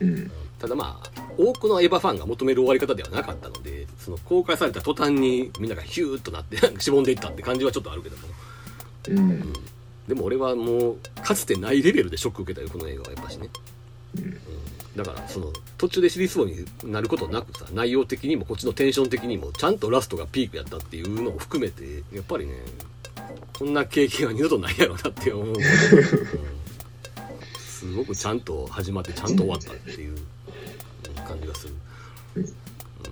うん。ただまあ多くのエヴァファンが求める終わり方ではなかったのでその公開された途端にみんながヒューッとなってしぼんでいったって感じはちょっとあるけども。うん。でも俺はもうかつてないレベルでショック受けたよこの映画はやっぱしね、うんだからその途中で尻すぼになることなくさ内容的にもこっちのテンション的にもちゃんとラストがピークやったっていうのを含めてやっぱりねこんな経験は二度とないやろうなって思う、うんすごくちゃんと始まってちゃんと終わったっていううん感じがする。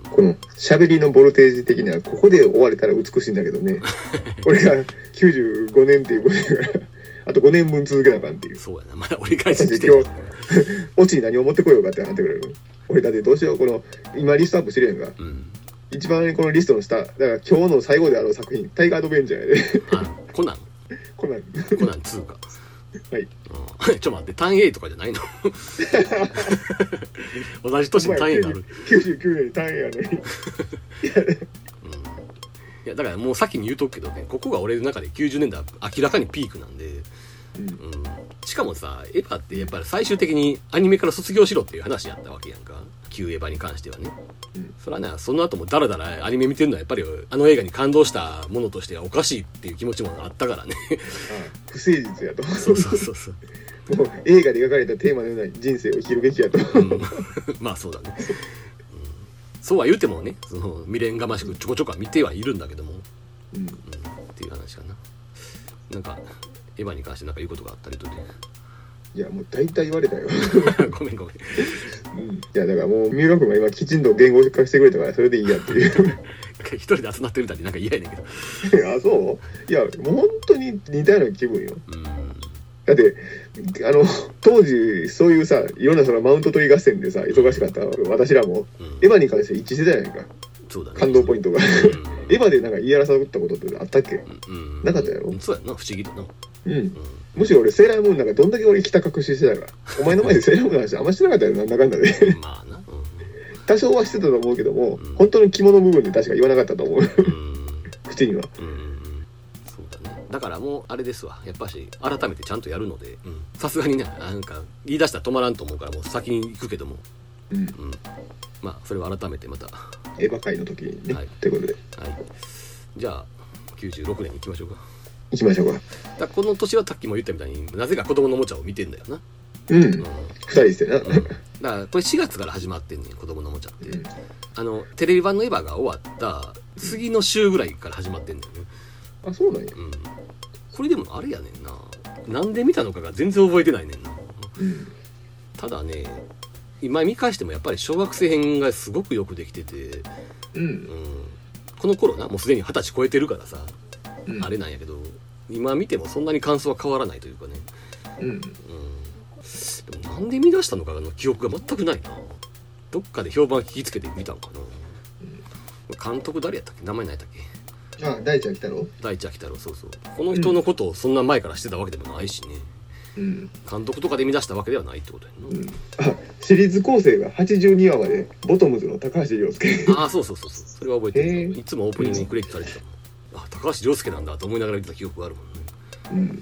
この喋りのボルテージ的にはここで終われたら美しいんだけどね。俺が95年っていうことだからあと5年分続けなあかんっていう。そうやな。まだ折り返し地点だね オチに何を持ってこようかってなってくれる？俺だってどうしようこの今リストアップしてるやんか。うん。一番このリストの下だから今日の最後であろう作品「タイガーアドベンチャー」やで。あコナン？こんなんコナン2か。はい。うん。ちょっと待って単 A とかじゃないの？同じ年に単 A がある。99年に単位やのにいやだからもう先に言うとくけどねここが俺の中で90年代は明らかにピークなんで、うん。うん、しかもさエヴァってやっぱり最終的にアニメから卒業しろっていう話やったわけやんか。旧エヴァに関してはね、うん。それはねその後もダラダラアニメ見てるのはやっぱりあの映画に感動したものとしてはおかしいっていう気持ちもあったからね。あ不誠実やと。そうそうそうそう、もう映画で描かれたテーマのような人生を生きるべきやと。うん、まあそうだね、うん、そうは言うてもねその未練がましくちょこちょこは見てはいるんだけども。うん。うんっていう話かな。なんかエヴァに関してなんか言うことがあったりとねいやもう大体言われたよ、ごめんごめん。うん、いやだからもう三浦君が今きちんと言語化してくれたからそれでいいやっていう。一人で集まってるみたいでなんか嫌やねんけど。あそう？いやもう本当に似たような気分よ。うんだってあの当時そういうさいろんなそのマウント取り合戦でさ忙しかった私らも。うん。エヴァに関して一致してたじゃないか。そうだね。感動ポイントが。うん。エヴァでなんか言い争ったことってあったっけ？うん。なかったやろ？そうやな不思議だな。うん。うん。むしろ俺セーラームーンなんかどんだけ俺北隠ししてたか。お前の前でセーラームーンの話あんましてなかったよなんだかんだでまあな。多少はしてたと思うけども、うん。本当の着物部分で確か言わなかったと思う。口には。うんだからもうあれですわ。やっぱし改めてちゃんとやるのでうん。さすがにねなんか言い出したら止まらんと思うからもう先に行くけども。うん。うん。まあそれは改めてまた。はエヴァ界の時にね、はい。ということで。い。じゃあ96年に行きましょうか。行きましょうか。だこの年はさっきも言ったみたいになぜか子供のおもちゃを見てんだよな、うん、うん。二人してな、うん、だからこれ4月から始まってんねん子供のおもちゃって、うん。あのテレビ版のエヴァが終わった次の週ぐらいから始まってんだよねあそうなんや。うん。これでもあれやねんな。なんで見たのかが全然覚えてないねんな。うん。ただね今見返してもやっぱり小学生編がすごくよくできてて、うん。うん、この頃なもうすでに二十歳超えてるからさ、うん。あれなんやけど今見てもそんなに感想は変わらないというかね、うん。うん、でもなんで見出したのかの記憶が全くないな。どっかで評判聞きつけて見たんかな、監督誰やったっけ？名前何やったっけ？あ大ちゃん来たろ？大地秋太郎そうそう。この人のことをそんな前からしてたわけでもないしね、うん。監督とかで見出したわけではないってことやな、うん。あシリーズ構成が82話までボトムズの高橋涼介。ああそうそうそうそう。それは覚えてる、いつもオープニングにクレジットされてたもん。あ高橋涼介なんだと思いながら見てた記憶があるもんね。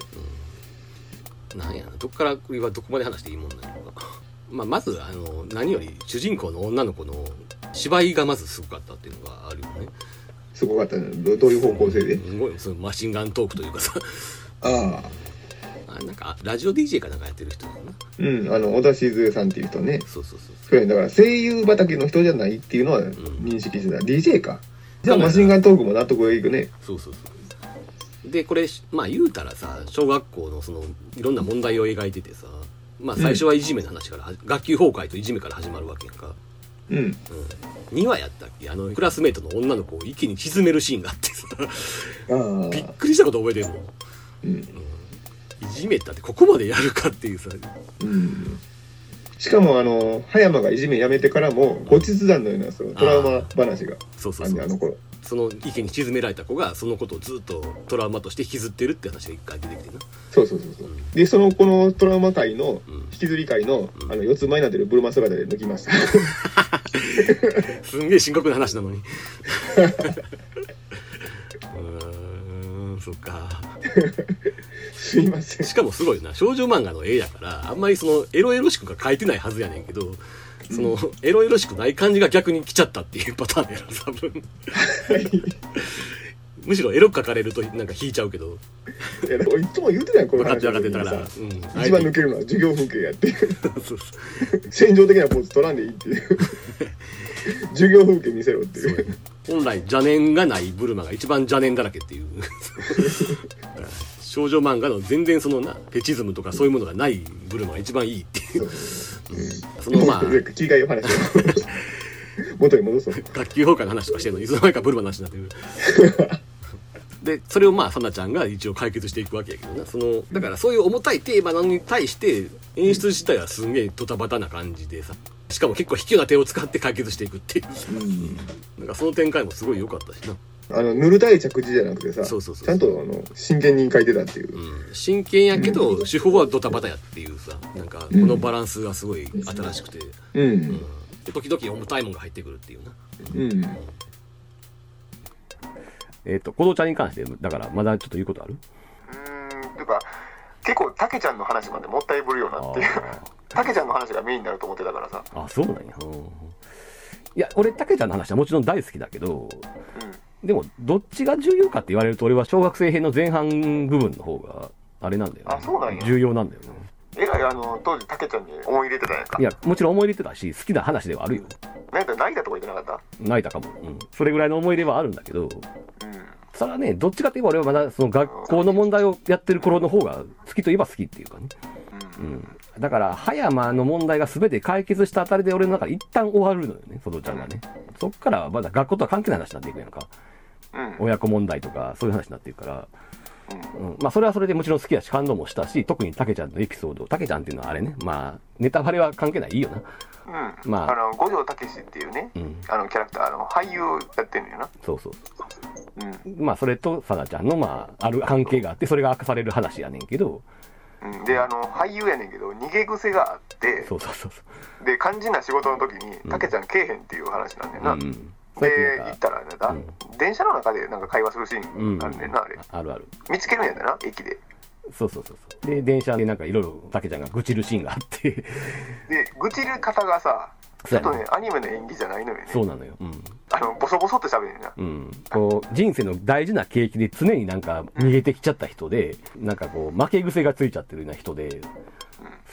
うん。なんやな。どっからこれはどこまで話していいもんなのかまあまずあの何より主人公の女の子の芝居がまずすごかったっていうのがあるよねすごかったね。どどういう方向性で？すごいそのマシンガントークというかさ。ああ。あなんかラジオ DJ かなんかやってる人だよな。うんあの小田静さんっていう人ね。そうそうそうそう。だから声優畑の人じゃないっていうのは認識してた、DJ か。じゃあマシンガントークも納得がいくね。そうそうそう。でこれまあ言うたらさ小学校のそのいろんな問題を描いててさまあ最初はいじめの話から、は学級崩壊といじめから始まるわけやんか、うん。うん、2話やったっけ？あのクラスメートの女の子を一気に沈めるシーンがあってさ。びっくりしたこと覚えてるもん。うん。いじめたってここまでやるかっていうさ。うん。しかもあの葉山がいじめやめてからも後日談のようなそのトラウマ話があそうそうんそう。ねあの頃その池に沈められた子がそのことをずっとトラウマとして引きずってるって話が一回出てきてな。そうそうそうそう。でそのこのトラウマ界のうん。引きずり界のうんあの四つ前になってるブルマ姿で抜きましたすんげえ深刻な話なのに。うーんそっか。すいません。しかもすごいな。少女漫画の絵やからあんまりそのエロエロしくが描いてないはずやねんけどそのエロエロしくない感じが逆に来ちゃったっていうパターンやな 多分。むしろエロく描かれるとなんか引いちゃうけど。いやでもいつも言うてたやんこの分かって話分かってたから、さうん、一番抜けるのは授業風景やって。そうそう。戦場的なポーズ取らんでいいっていう。授業風景見せろっていう。本来邪念がないブルマが一番邪念だらけっていう 少女漫画の全然そのなペチズムとかそういうものがないブルマが一番いいっていう。そのまあ 気がいい話を元に戻そう。学級崩壊の話とかしてるのにいつの間にかブルマの話になってる。でそれをまあさなちゃんが一応解決していくわけやけどな。そのだからそういう重たいテーマなのに対して演出自体はすんげえドタバタな感じでさ。しかも結構卑怯な手を使って解決していくっていう。うん。なんかその展開もすごい良かったしなあの塗るたい着地じゃなくてさそうそうそうちゃんとあの真剣に書いてたっていう。うん。真剣やけど手法はドタバタやっていうさなんかこのバランスがすごい新しくて、うん。うん。で時々重たいもんが入ってくるっていうな。うん。えっ、とこのちゃんに関してだからまだちょっと言うことある？うんていうか結構たけちゃんの話までもったいぶるよなって。いうたけちゃんの話がメインになると思ってたからさ。あそうなんや、うん。いや俺たけちゃんの話はもちろん大好きだけどでもどっちが重要かって言われると俺は小学生編の前半部分の方があれなんだよね。あそうなんや。重要なんだよね。えらいあの当時たけちゃんに思い入れてたんやんかいやもちろん思い入れてたし好きな話ではあるよ。なんか泣いたとか言ってなかっ泣いたかも、うん、それぐらいの思い入れはあるんだけどたうん。それはねどっちかって言えば俺はまだその学校の問題をやってる頃の方が好きといえば好きっていうかね。うん、だから葉山の問題が全て解決したあたりで俺の中で一旦終わるのよね、そのちゃんがね。そっからはまだ学校とは関係ない話になっていくやんか。うん。親子問題とかそういう話になっていくから。うん、まあそれはそれでもちろん好きだし感動もしたし、特にたけちゃんのエピソード、たけちゃんっていうのはあれね、まあネタバレは関係ないいいよな。うん。まあ。の五条武史っていうねうん、あのキャラクターあの俳優やってんのよな。そうそうう。ん。まあそれとさなちゃんのまあある関係があって、それが明かされる話やねんけど、うん、であの俳優やねんけど逃げ癖があってそうそうそうそで肝心な仕事の時にうん。たけちゃんけえへんっていう話なんだよう。な、うん。でやってなんか行ったらねだ、うん。電車の中でなんか会話するシーうんンあるねんな、あれ。あるある。見つけるんやったな駅で。そうそうそうそう。で、電車でなんかいろいろたけちゃんが愚痴るシーンがあって、で愚痴る方がさちょっとねねアニメの演技じゃないのよね。そうなのよ。うん。あのボソボソって喋るんやな。うん、こう人生の大事な景気で常になんか逃げてきちゃった人で、なんかこう負け癖がついちゃってるような人で、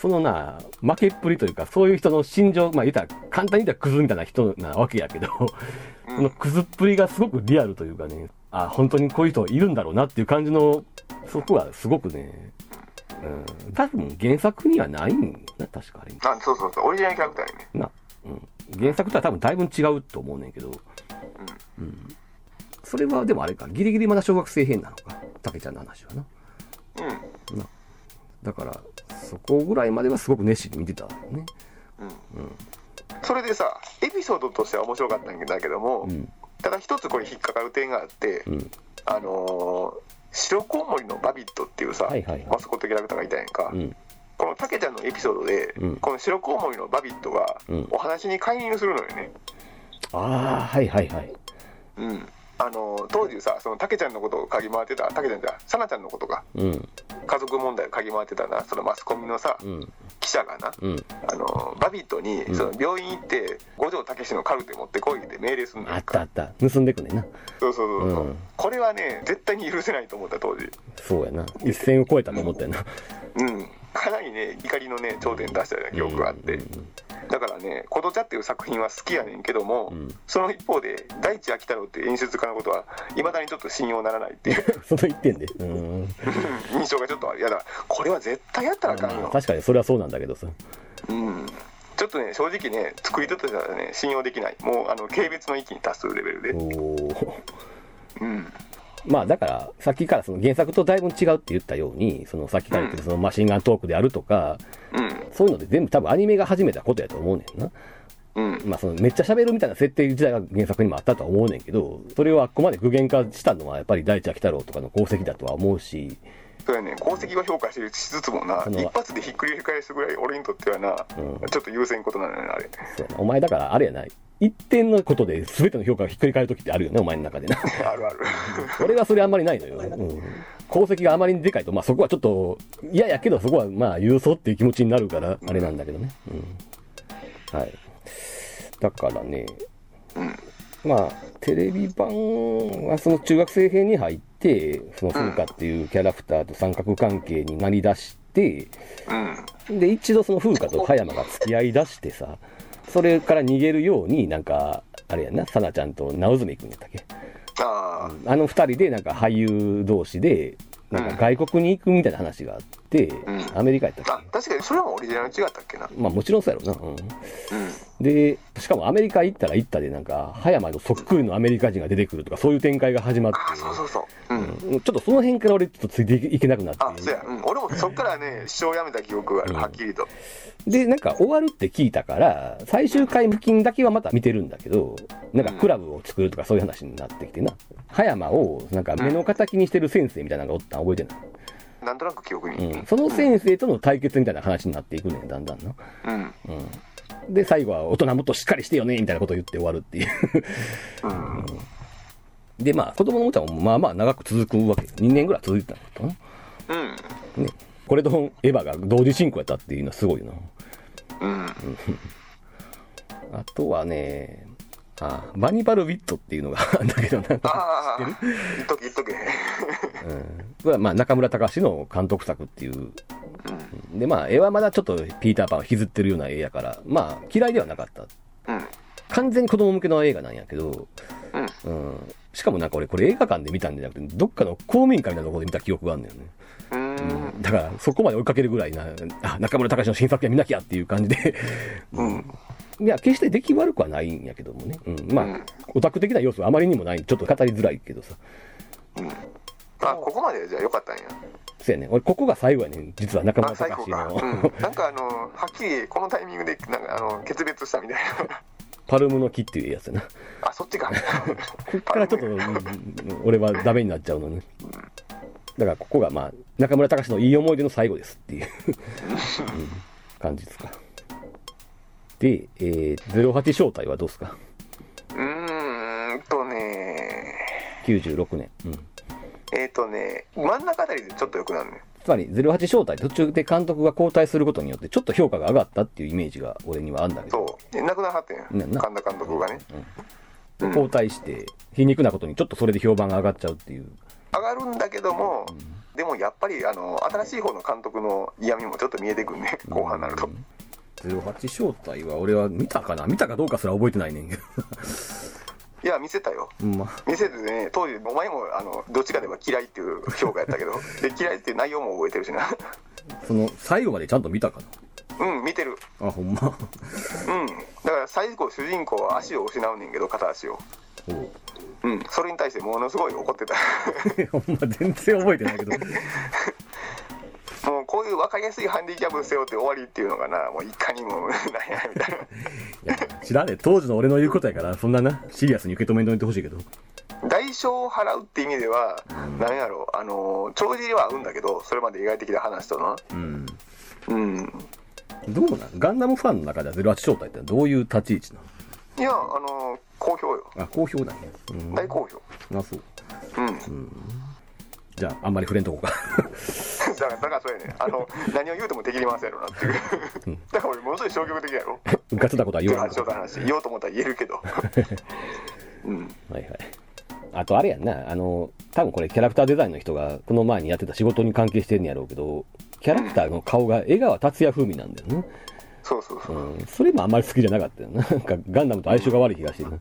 そのな、負けっぷりというか、そういう人の心情、まあ言ったら簡単に言ったらクズみたいな人なわけやけど、そのクズっぷりがすごくリアルというかね、あ、本当にこういう人いるんだろうなっていう感じの、そこはすごくね、うん。多分原作にはないんよな、確かあれ。あ、そうそうそう、オリジナルキャラクターやね。な、うん。原作とは多分だいぶ違うと思うねんけど。うん。それはでもあれか、ギリギリまだ小学生編なのか。たけちゃんの話はな。うん。だから、そこぐらいまではすごく熱心に見てたね。それでさ、エピソードとしては面白かったんだけども、うん。ただ一つこれ引っかかる点があって、うん。あのー白コウモリのバビットっていうさ、はいはいはいマスコットキャラクターがいたやんか、うん。このタケちゃんのエピソードで、うんこの白コウモリのバビットがうんお話に介入するのよね。ああ、はいはいはい。うん。あのー当時さ、そのタケちゃんのことを嗅ぎ回ってた、タケちゃんじゃ、サナちゃんのことか、うん。家族問題を嗅ぎ回ってたな、そのマスコミのさ、うん。記者がな、うん。あのーバビットに、んその病院行って、五条武史のカルテ持ってこいって命令するんだよあったあった。盗んでくねんな。そうそうそうそう、うんこれはね、絶対に許せないと思った、当時。そうやな。一線を越えたと思ったよな。うん、かなりね、怒りのね、頂点出したような記憶があって、だからね、コトチャっていう作品は好きやねんけども、んその一方で、大地秋太郎っていう演出家のことは、いまだにちょっと信用ならないっていう その一点で。うん。印象がちょっとやだ、これは絶対やったらあかんよ、まあ確かにそれはそうなんだけどさ。うん、ちょっとね、正直ね、作り手としてはね、信用できない、もうあの軽蔑の域に達するレベルで、おお。うん、まあだから、さっきからその原作とだいぶ違うって言ったように、そのさっきから言ってるそのマシンガントークであるとか、うん、そういうので全部多分アニメが始めたことやと思うねんな。うん、まあそのめっちゃ喋るみたいな設定自体が原作にもあったとは思うねんけど、それをあっこまで具現化したのはやっぱり大地秋太郎とかの功績だとは思うし、そうやね、功績を評価しつつもな、一発でひっくり返すぐらい、俺にとってはな、うんちょっと優先ことなのよね、あれ。そうやなお前だからあれやない。一点のことで全ての評価がひっくり返る時ってあるよね、お前の中でな。あるある。俺はそれあんまりないのよ。うん。功績があまりにでかいと、まあそこはちょっと嫌やけど、そこはまあ郵送っていう気持ちになるから、あれなんだけどね。うん。はい。だからね、まあ、テレビ版はその中学生編に入って、その風花っていうキャラクターと三角関係になりだして、うん。で、一度その風花と葉山が付き合い出してさ、それから逃げるように、なんか、あれやんな、さなちゃんと直澄くんやったっけ？あの二人でなんか俳優同士で、なんか外国に行くみたいな話があって、んアメリカやったっあ確かにそれはオリジナル違ったっけな。けまあもちろんそうやろな。うん。うん。で、しかもアメリカ行ったら行ったでなんか、葉山のそっくりのアメリカ人が出てくるとか、そういう展開が始まって、そうそうそう。うん。うんちょっとその辺から俺ちょっとついていけなくなって。あ、そうや。うん。俺もそっからね、師匠辞めた記憶がある、はっきりと。で、なんか終わるって聞いたから、最終回付近だけはまた見てるんだけど、なんかクラブを作るとかそういう話になってきてな。葉山をなんか目の敵にしてる先生みたいなのがおったん覚えてない。なんとなく記憶に。うん。その先生との対決みたいな話になっていくねん、だんだんな。うん。うん。で、最後は大人もっとしっかりしてよね、みたいなことを言って終わるっていう。うん。で、まあ、子供のおもちゃもまあまあ長く続くわけ。2年ぐらい続いてたのかうん。な。ね。これとエヴァが同時進行やったっていうのはすごいよな。うん。あとはね、あバニバルビットっていうのがあるんだけどな。ああ、言っとけ言っとけ。うん。これはまあ中村隆の監督作っていう。で、まあ絵はまだちょっとピーターパンを引きずってるような絵やから、まあ嫌いではなかった。うん。完全に子供向けの映画なんやけど、うん。うん。しかもなんか俺これ映画館で見たんじゃなくて、どっかの公民館みたいなところで見た記憶があるんだよね。うーん。だからそこまで追いかけるぐらいな、あ、中村隆の新作や見なきゃっていう感じで、うん。いや、決して出来悪くはないんやけどもね。うん。まあ、うんオタク的な要素はあまりにもない。ちょっと語りづらいけどさ。あ、ここまでじゃあよかったんや。そうやね。俺、ここが最後やねん。実は中村隆か。の、うん。なんかあの、はっきりこのタイミングで、なんかあの、決別したみたいな。パルムの木っていうやつやな。あ、そっちか。こっからちょっと、うん俺はダメになっちゃうのね。だから、ここがまあ、中村隆のいい思い出の最後ですっていう、うん感じですか。で、えー、08正体はどうですか？うーんとね、?96 年。うん。えっ、ー、とね、真ん中あたりでちょっと良くなるね。つまり、08正体、途中で監督が交代することによって、ちょっと評価が上がったっていうイメージが俺にはあるんだけど、そう。で亡くなはってんや。なな神田監督がね。うん交代して、皮肉なことにちょっとそれで評判が上がっちゃうっていう。上がるんだけども、でもやっぱり、あの、新しい方の監督の嫌味もちょっと見えてくるね。後半になると。08正体は俺は見たかな？見たかどうかすら覚えてないねんけど。いいや見せたよ。うんま見せてね当時お前もあのどっちかでは嫌いっていう評価やったけど。で嫌いっていう内容も覚えてるしな。その最後までちゃんと見たかうん見てる。なあほんま。うん。だから最後主人公は足を失うねんけど片足を。おう。うん。それに対してものすごい怒ってた。ほんま全然覚えてないけど こういう分かりやすいハンディキャップ背負って終わりっていうのがなもういかにも なんやみたいな。いや知らねえ当時の俺の言うことやからそんななシリアスに受け止めんといてほしいけど。代償を払うって意味では、なんやろあの帳尻は合うんだけどそれまで描いてきた話とな。うん。うん。どうなん？ガンダムファンの中では08正体ってどういう立ち位置ないやあの好評よ。のあ好評なんや、うん、大好評あそう。うん、じゃああんまり触れんとこうか。だからだからそうやねあの何を言うても敵に回すやろなっていう。だから俺ものすごい消極的やろ。うかつなことは言わない18章の話言おうと思ったら言えるけど。うん。はいはい。あとあれやんな、あの、多分これキャラクターデザインの人がこの前にやってた仕事に関係してんやろうけど、キャラクターの顔が江川達也風味なんだよね。そうそうそう、うん、それもあんまり好きじゃなかったよな。なんかガンダムと相性が悪い気がしてるな。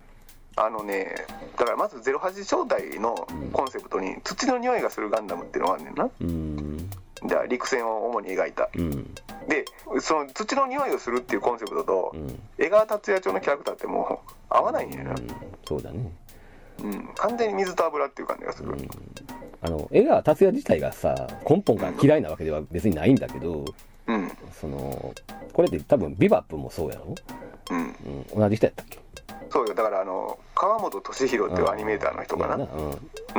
あのねだからまず08正体のコンセプトに土の匂いがするガンダムっていうのがあんねんな。うん。じゃあ陸戦を主に描いた。うん。でその土の匂いをするっていうコンセプトと、うん。江川達也調のキャラクターってもう合わないんやな、うん。そうだね。うん、完全に水と油っていう感じがする、あの、江川達也自体がさ、根本から嫌いなわけでは別にないんだけど、うん。その、これって多分ビバップもそうやろ？うんうん。同じ人やったっけ？そうよだからあの川本俊弘っていうアニメーターの人かな、うん。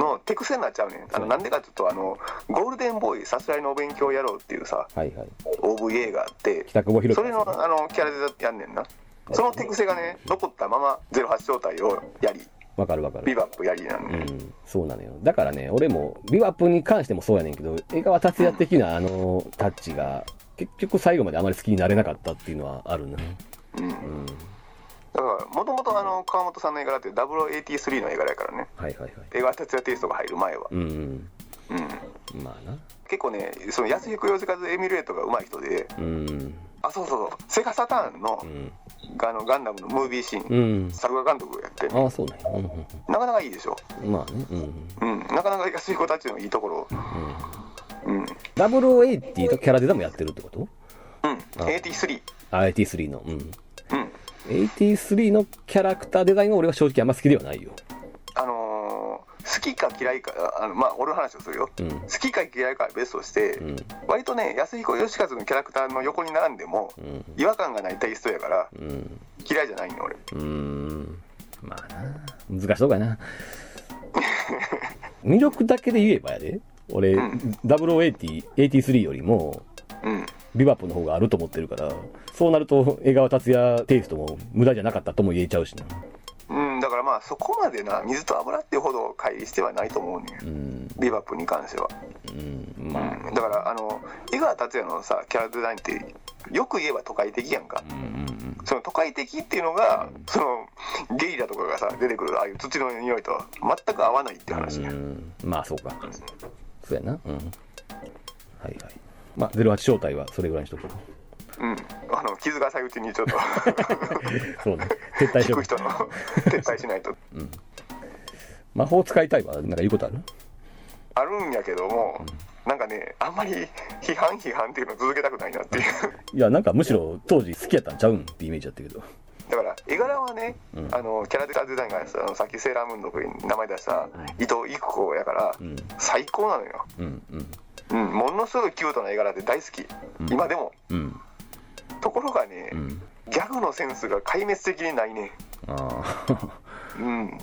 の手癖になっちゃうねんあのなんでかっていうとあのゴールデンボーイさすらいのお勉強やろうっていうさはいはい。OVA があって北久保宏それのあのキャラでやんねんなその手癖がね残ったまま08正体をやりわかるわかる。ビバップやりなんうで、ん、そうなのよ。だからね、俺も、ビバップに関してもそうやねんけど、江川達也的なあの、タッチが、結局最後まであまり好きになれなかったっていうのはあるな。うんうん。だからもともとあの川本さんの絵柄って0083の絵柄やからねはいはいはい。江川達也テイストが入る前は、うん、うん、うん。まあな。結構ねその安彦洋和エミュレートが上手い人でうん。あそうそうそうセガサターンの,、うん。あのガンダムのムービーシーン、うん。作画監督やってああ、そうなんや。うんうんなかなかいいでしょうん。まあね。うん。うん、なかなか安彦たちのいいところ、うん、うん、0080とキャラデザもやってるってこと？83、あ、83の。うん。うん、83のキャラクターデザインは俺は正直あんま好きではないよ。あのー好きか嫌いか、あのまあ、俺の話をするよ、うん。好きか嫌いかは別として、うん。割とね、安彦義和のキャラクターの横に並んでも、うん。違和感がないテイストやから、うん。嫌いじゃないの、俺。うーん。まあな。難しそうかな。魅力だけで言えばやで。俺、うん0080、83よりも、うん、ビバップの方があると思ってるから、そうなると、江川達也テイストも無駄じゃなかったとも言えちゃうしな。うん、だからまあ、そこまでな、水と油っていうほど乖離してはないと思うねん、うん。ビバップに関しては。うん。まあ。うん、だから、あの、江川達也のさ、キャラデザインって、よく言えば都会的やんか。うんうんその都会的っていうのが、そのゲリラとかがさ出てくるああいう土の匂いとは全く合わないっていう話ね、うん。まあ、そうか。そうやな。うん。はいはい。まあ、08正体はそれぐらいにしとく。うん、あの傷が浅いうちにちょっと そうね。撤退しよう。人の撤退しないと魔法使いたいは、なんか言うことある？あるんやけども、なんかねあんまり批判批判っていうのを続けたくないなっていう いや、なんかむしろ当時好きやったんちゃうんってイメージだったけど。だから絵柄はね、うんあのキャラデザインがさあのさっきセーラームーンの時に名前出した伊藤育子やから、うん。最高なのよ、うん。うん。うん、ものすごいキュートな絵柄で大好き、うん今でもうん。ところがね、うん。ギャグのセンスが壊滅的にないねあうん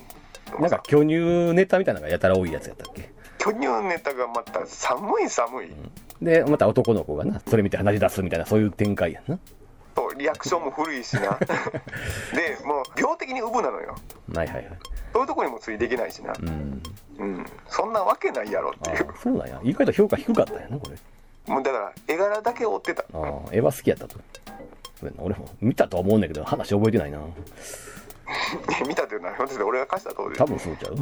あ。なんか巨乳ネタみたいなのがやたら多いやつやったっけ？巨乳ネタがまた寒い寒い、で、また男の子がな、それ見て話し出すみたいな、そういう展開やんな。とリアクションも古いしな でもう病的にウブなのよはいはいはい。そういうとこにもついていけないしなうん。うんそんなわけないやろっていうそうなんや。意外と評価低かったんやな、これ。もうだから絵柄だけ追ってたああ、絵は好きやったと。俺も見たとは思うんだけど、話覚えてないな。見たっていうのは俺が貸した通り多分そうちゃう。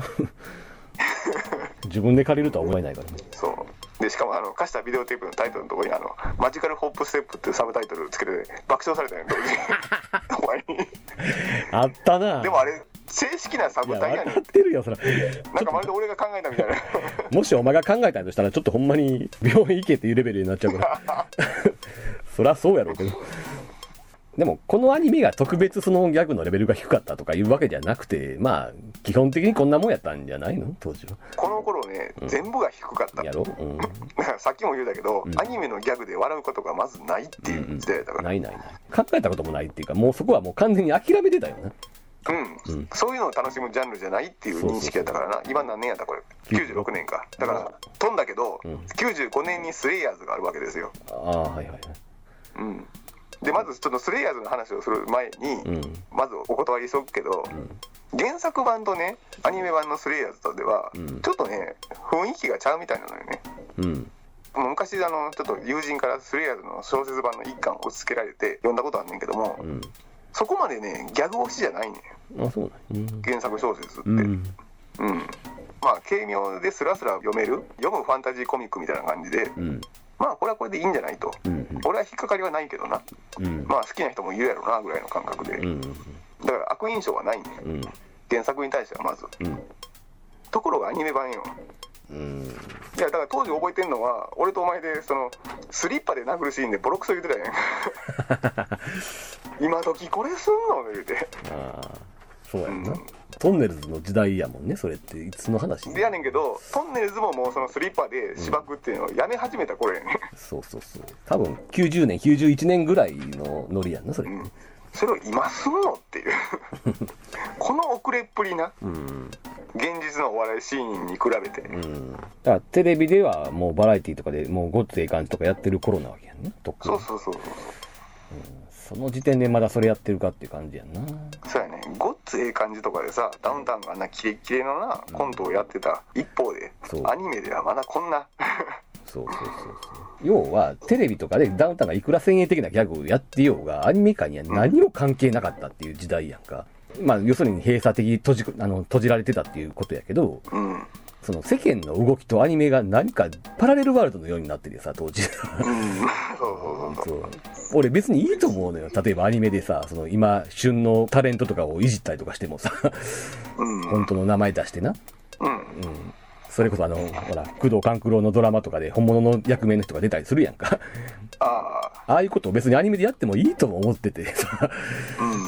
自分で借りるとは思えないからね。そうでしかもあの貸したビデオテープのタイトルのところにあの「マジカルホップステップ」っていうサブタイトルつけて爆笑されたんや同時 にお前にあったなでもあれ正式なサブタイやねってるよそらんなんかまるで俺が考えたみたいな。もしお前が考えたとしたらちょっとほんまに病院行けっていうレベルになっちゃうから。そりゃそうやろうけど。でもこのアニメが特別そのギャグのレベルが低かったとかいうわけじゃなくてまあ基本的にこんなもんやったんじゃないの？当時は。この頃ね全部が低かった。やろう？ん。さっきも言うたけど、うん。アニメのギャグで笑うことがまずないっていう時代だから、ないないない。考えたこともないっていうかもうそこはもう完全に諦めてたよなうん。うん。そういうのを楽しむジャンルじゃないっていう認識やったからな。今何年やった？これ。96年か。だから飛んだけど、うん。95年にスレイヤーズがあるわけですよ、ああはいはいはい。うん、でまずちょっとスレイヤーズの話をする前に、うん。まずお断りしとくけど、原作版とねアニメ版のスレイヤーズとでは、うん。ちょっとね雰囲気がちゃうみたいなのよね。うん。昔あのちょっと友人からスレイヤーズの小説版の一巻を押し付けられて読んだことあんねんけども、うん。そこまでねギャグ推しじゃないねんあそうなんうん原作小説って、ううん。んまあ軽妙でスラスラ読める。読むファンタジーコミックみたいな感じで。うん。まあこれはこれでいいんじゃないと。うん俺は引っかかりはないけどな。うん。まあ好きな人もいるやろなぐらいの感覚で、うんだから悪印象はないね。んうん。原作に対してはまず。うん。ところがアニメ版よ。うん。いやだから当時覚えてんのは俺とお前でそのスリッパで殴るシーンでボロクソ言ってたやん。今時これすんの？言うて。ああそうやんな、うん。トンネルズの時代やもんねそれって。いつの話？でやねんけどトンネルズももうそのスリッパで芝くっていうのをやめ始めた頃やねそうそうそう。多分90年91年ぐらいのノリやんなそれうん。それを今すんのっていう。この遅れっぷりなうん。現実のお笑いシーンに比べて。うん。だからテレビではもうバラエティとかでもうごっつええ感じとかやってる頃なわけやんねとっそうそうそうそう。その時点でまだそれやってるかっていう感じやんな。そうごっつええ感じとかでさダウンタウンがあんなキレッキレのなコントをやってた一方でアニメではまだこんな。そうそうそうそう。要はテレビとかでダウンタウンがいくら先鋭的なギャグをやってようがアニメ界には何も関係なかったっていう時代やんか、まあ要するに閉鎖的閉じあの閉じられてたっていうことやけどうんうんその世間の動きとアニメが何かパラレルワールドのようになっててさ当時。そう俺別にいいと思うのよ。例えばアニメでさその今旬のタレントとかをいじったりとかしてもさ。うん。本当の名前出してな。うんそれこそあのほら工藤官九郎のドラマとかで本物の役名の人が出たりするやんか。ああああいうことを別にアニメでやってもいいとも思ってて。さうん。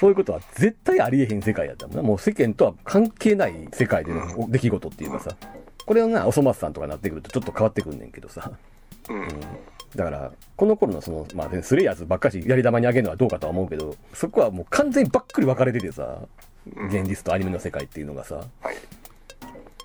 そういうことは絶対ありえへん世界やったもんな。もう世間とは関係ない世界での出来事っていうかさ。これはなおそ松さんとかなってくるとちょっと変わってくんねんけどさ。うん。だからこの頃のそのまあスレイヤーズばっかしやり玉にあげるのはどうかとは思うけどそこはもう完全にばっくり分かれててさ現実とアニメの世界っていうのがさ。はい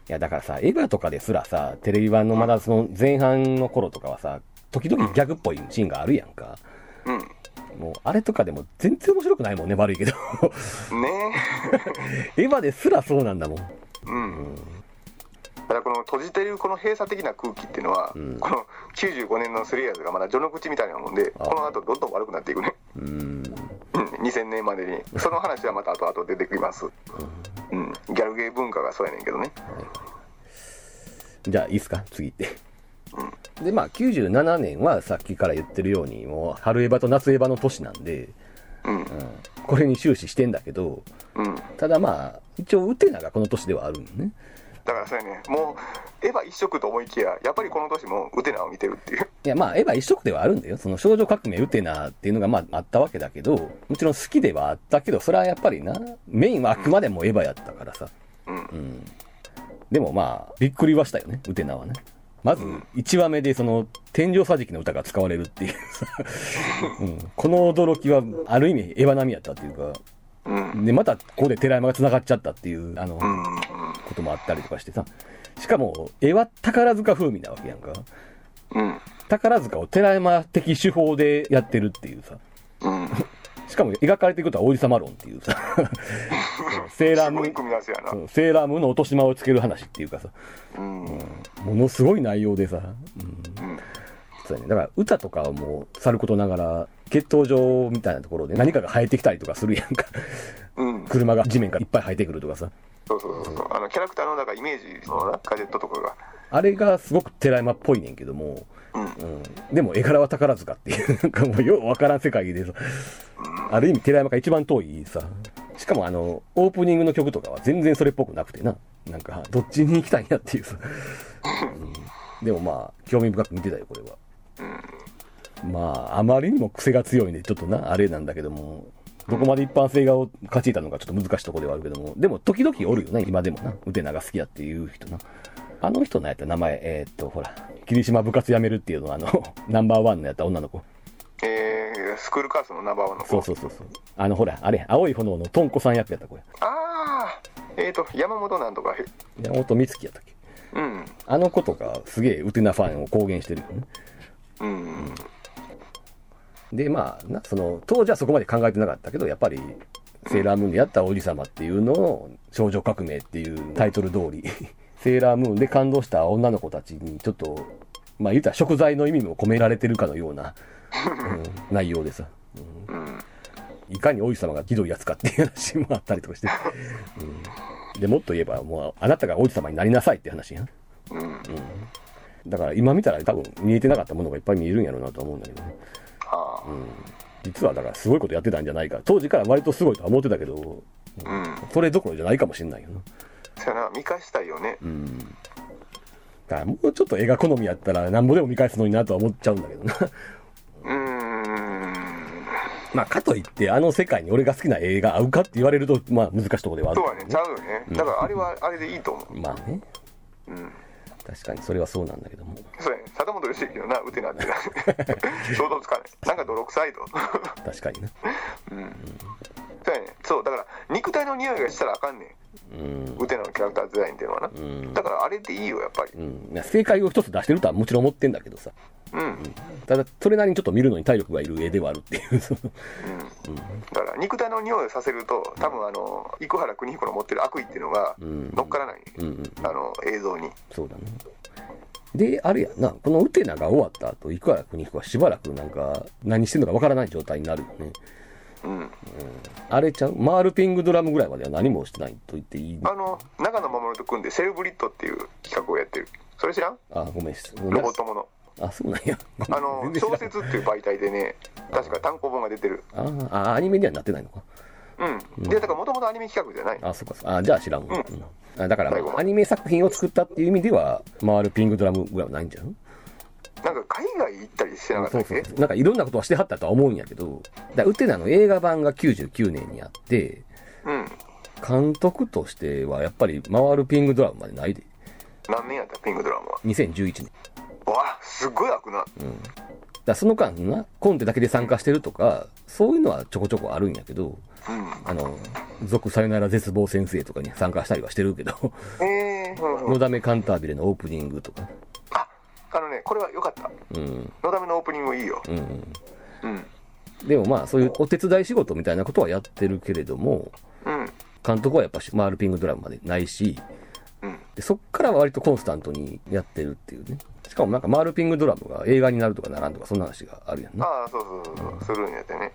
いやだからさエヴァとかですらさテレビ版のまだその前半の頃とかはさ時々ギャグっぽいシーンがあるやんか。うん。もうあれとかでも全然面白くないもんね悪いけど。ね。エヴァですらそうなんだもん。えうん。だからこの閉じてるこの閉鎖的な空気っていうのは、うん。この95年のスレイヤーズがまだ序の口みたいなもんであこの後どんどん悪くなっていくね。うーんうん2000年までに。その話はまた後々出てきます、うん、ギャルゲー文化がそうやねんけどね。じゃあいいっすか？次行って。でまあ97年はさっきから言ってるようにもう春エヴァと夏エヴァの年なんで、うん。うん、これに終始してんだけどうん。ただまあ一応ウテナがこの年ではあるんねだからそうやね。もうエヴァ一色と思いきややっぱりこの年もウテナを見てるっていう。いやまあエヴァ一色ではあるんだよ。その少女革命ウテナっていうのがまああったわけだけどもちろん好きではあったけどそれはやっぱりなメインはあくまでもエヴァやったからさ。うん。うん。でもまあびっくりはしたよねウテナはね。まず1話目でその天井桟敷の歌が使われるっていうさ、うん、この驚きはある意味エヴァ並みやったっていうか。うん。でまたここで寺山が繋がっちゃったっていうあの、うんこともあったりとかしてさ。しかも絵は宝塚風味なわけやんか。うん。宝塚を寺山的手法でやってるっていうさ。うん。しかも描かれていくことは王子様論っていうさ。セーラームーン。セーラームーンの落とし間をつける話っていうかさ。うん。うんものすごい内容でさ、うん。そうやね、だから歌とかはもうさることながら血統上みたいなところで何かが生えてきたりとかするやんかうん。車が地面からいっぱい生えてくるとかさ。そうそうそうそう。あのキャラクターのなんかイメージのなガジェットとかが。あれがすごく寺山っぽいねんけども、うん。うん、でも絵柄は宝塚っていう なんかもうようわからん世界でさある意味寺山が一番遠いさ。しかもあの、オープニングの曲とかは全然それっぽくなくてな。なんか、どっちに行きたいんやっていうさ。うん。でもまあ、興味深く見てたよ、これは。まあ、あまりにも癖が強いんで、ちょっとな、あれなんだけども、どこまで一般性が勝ちいたのかちょっと難しいところではあるけども、でも時々おるよね、今でもな。腕長好きやっていう人な。あの人のやった名前、えーっと、ほら、霧島部活やめるっていうのは、あの、ナンバーワンのやった女の子。えー、スクールカーストのナンバーワンの子そうそうそうそう。あの、ほら、あれ、青い炎のトンコさん役やった子や。ああえーと山本なんとか山本美月やったっけうんあの子とか、すげえウテナファンを公言してるよね。うんで、まあ、な、その、当時はそこまで考えてなかったけど、やっぱり、セーラームーンでやった王子様っていうのを、少女革命っていうタイトル通り、セーラームーンで感動した女の子たちに、ちょっと、まあ言ったら食材の意味も込められてるかのような、うん内容でさ、うん。いかに王子様がひどいやつかっていう話もあったりとかして、うん。で、もっと言えば、もう、あなたが王子様になりなさいって話や。うん。だから今見たら多分見えてなかったものがいっぱい見えるんやろうなと思うんだけどね。はあ実はだからすごいことやってたんじゃないか。当時から割とすごいとは思ってたけど、うんそれどころじゃないかもしれないよな。そやな見返したいよねうん。だからもうちょっと映画好みやったらなんぼでも見返すのになとは思っちゃうんだけどな。うーんまあかといってあの世界に俺が好きな映画合うかって言われると、まあ難しいところではあるそうはねちゃうよねだからあれはあれでいいと思うまあね。うん確かにそれはそうなんだけども。そうやね貞本義行のなうてなってな 想像つかないなんか泥臭いと確かにな。そうやねそうだから肉体の匂いがしたらあかんねうんん。ウテナのキャラクターデザインっていうのはな、んだからあれでいいよやっぱりうん。正解を一つ出してるとはもちろん思ってんだけどさ。うん、ただ、それなりにちょっと見るのに体力がいる絵ではあるっていう。そのだから肉体の匂いをさせると多分あの生原邦彦の持ってる悪意っていうのがん。乗っからない、うん。うん。あの映像に。そうだね。で、あれやな、このウテナが終わった後、いくら国彦はしばらくなんか、何してんのかわからない状態になるよね。うん。あれちゃう？マールピングドラムぐらいまでは何もしてないと言っていい？あの長野守と組んでセルブリットっていう企画をやってる。それ知らん？あ、ごめん。ごめんロボットものあ、そうなんや。あの 小説っていう媒体でね確か単行本が出てるああ、アニメにはなってないのか。うんでだからもともとアニメ企画じゃないあ、そうか。あ、じゃあ知らんわ。うんうんあだから、アニメ作品を作ったっていう意味では、マールピングドラムぐらいはないんじゃんなんか海外行ったりしてなかったっけ？そうそうそう。なんかいろんなことはしてはったとは思うんやけど、だからウテナの映画版が99年にあって、うん監督としてはやっぱり回るピングドラムまでないで。何年やった？ピングドラムは2011年。わあすっごい開くなだからその間な、コンテだけで参加してるとか、そういうのはちょこちょこあるんやけど、うん。あの、続さよなら絶望先生とかに参加したりはしてるけど、えー、うんうん。のだめカンタービレのオープニングとか、ああのねこれは良かった。うん、のだめのオープニングいいよ。うん。うん。でもまあ、そういうお手伝い仕事みたいなことはやってるけれども、うん。監督はやっぱし回るピングドラムまでないし、うんでそっからは割とコンスタントにやってるっていうね。しかもなんかマールピングドラムが映画になるとかならんとかそんな話があるやんな。ああそうそうそうそうするんやってね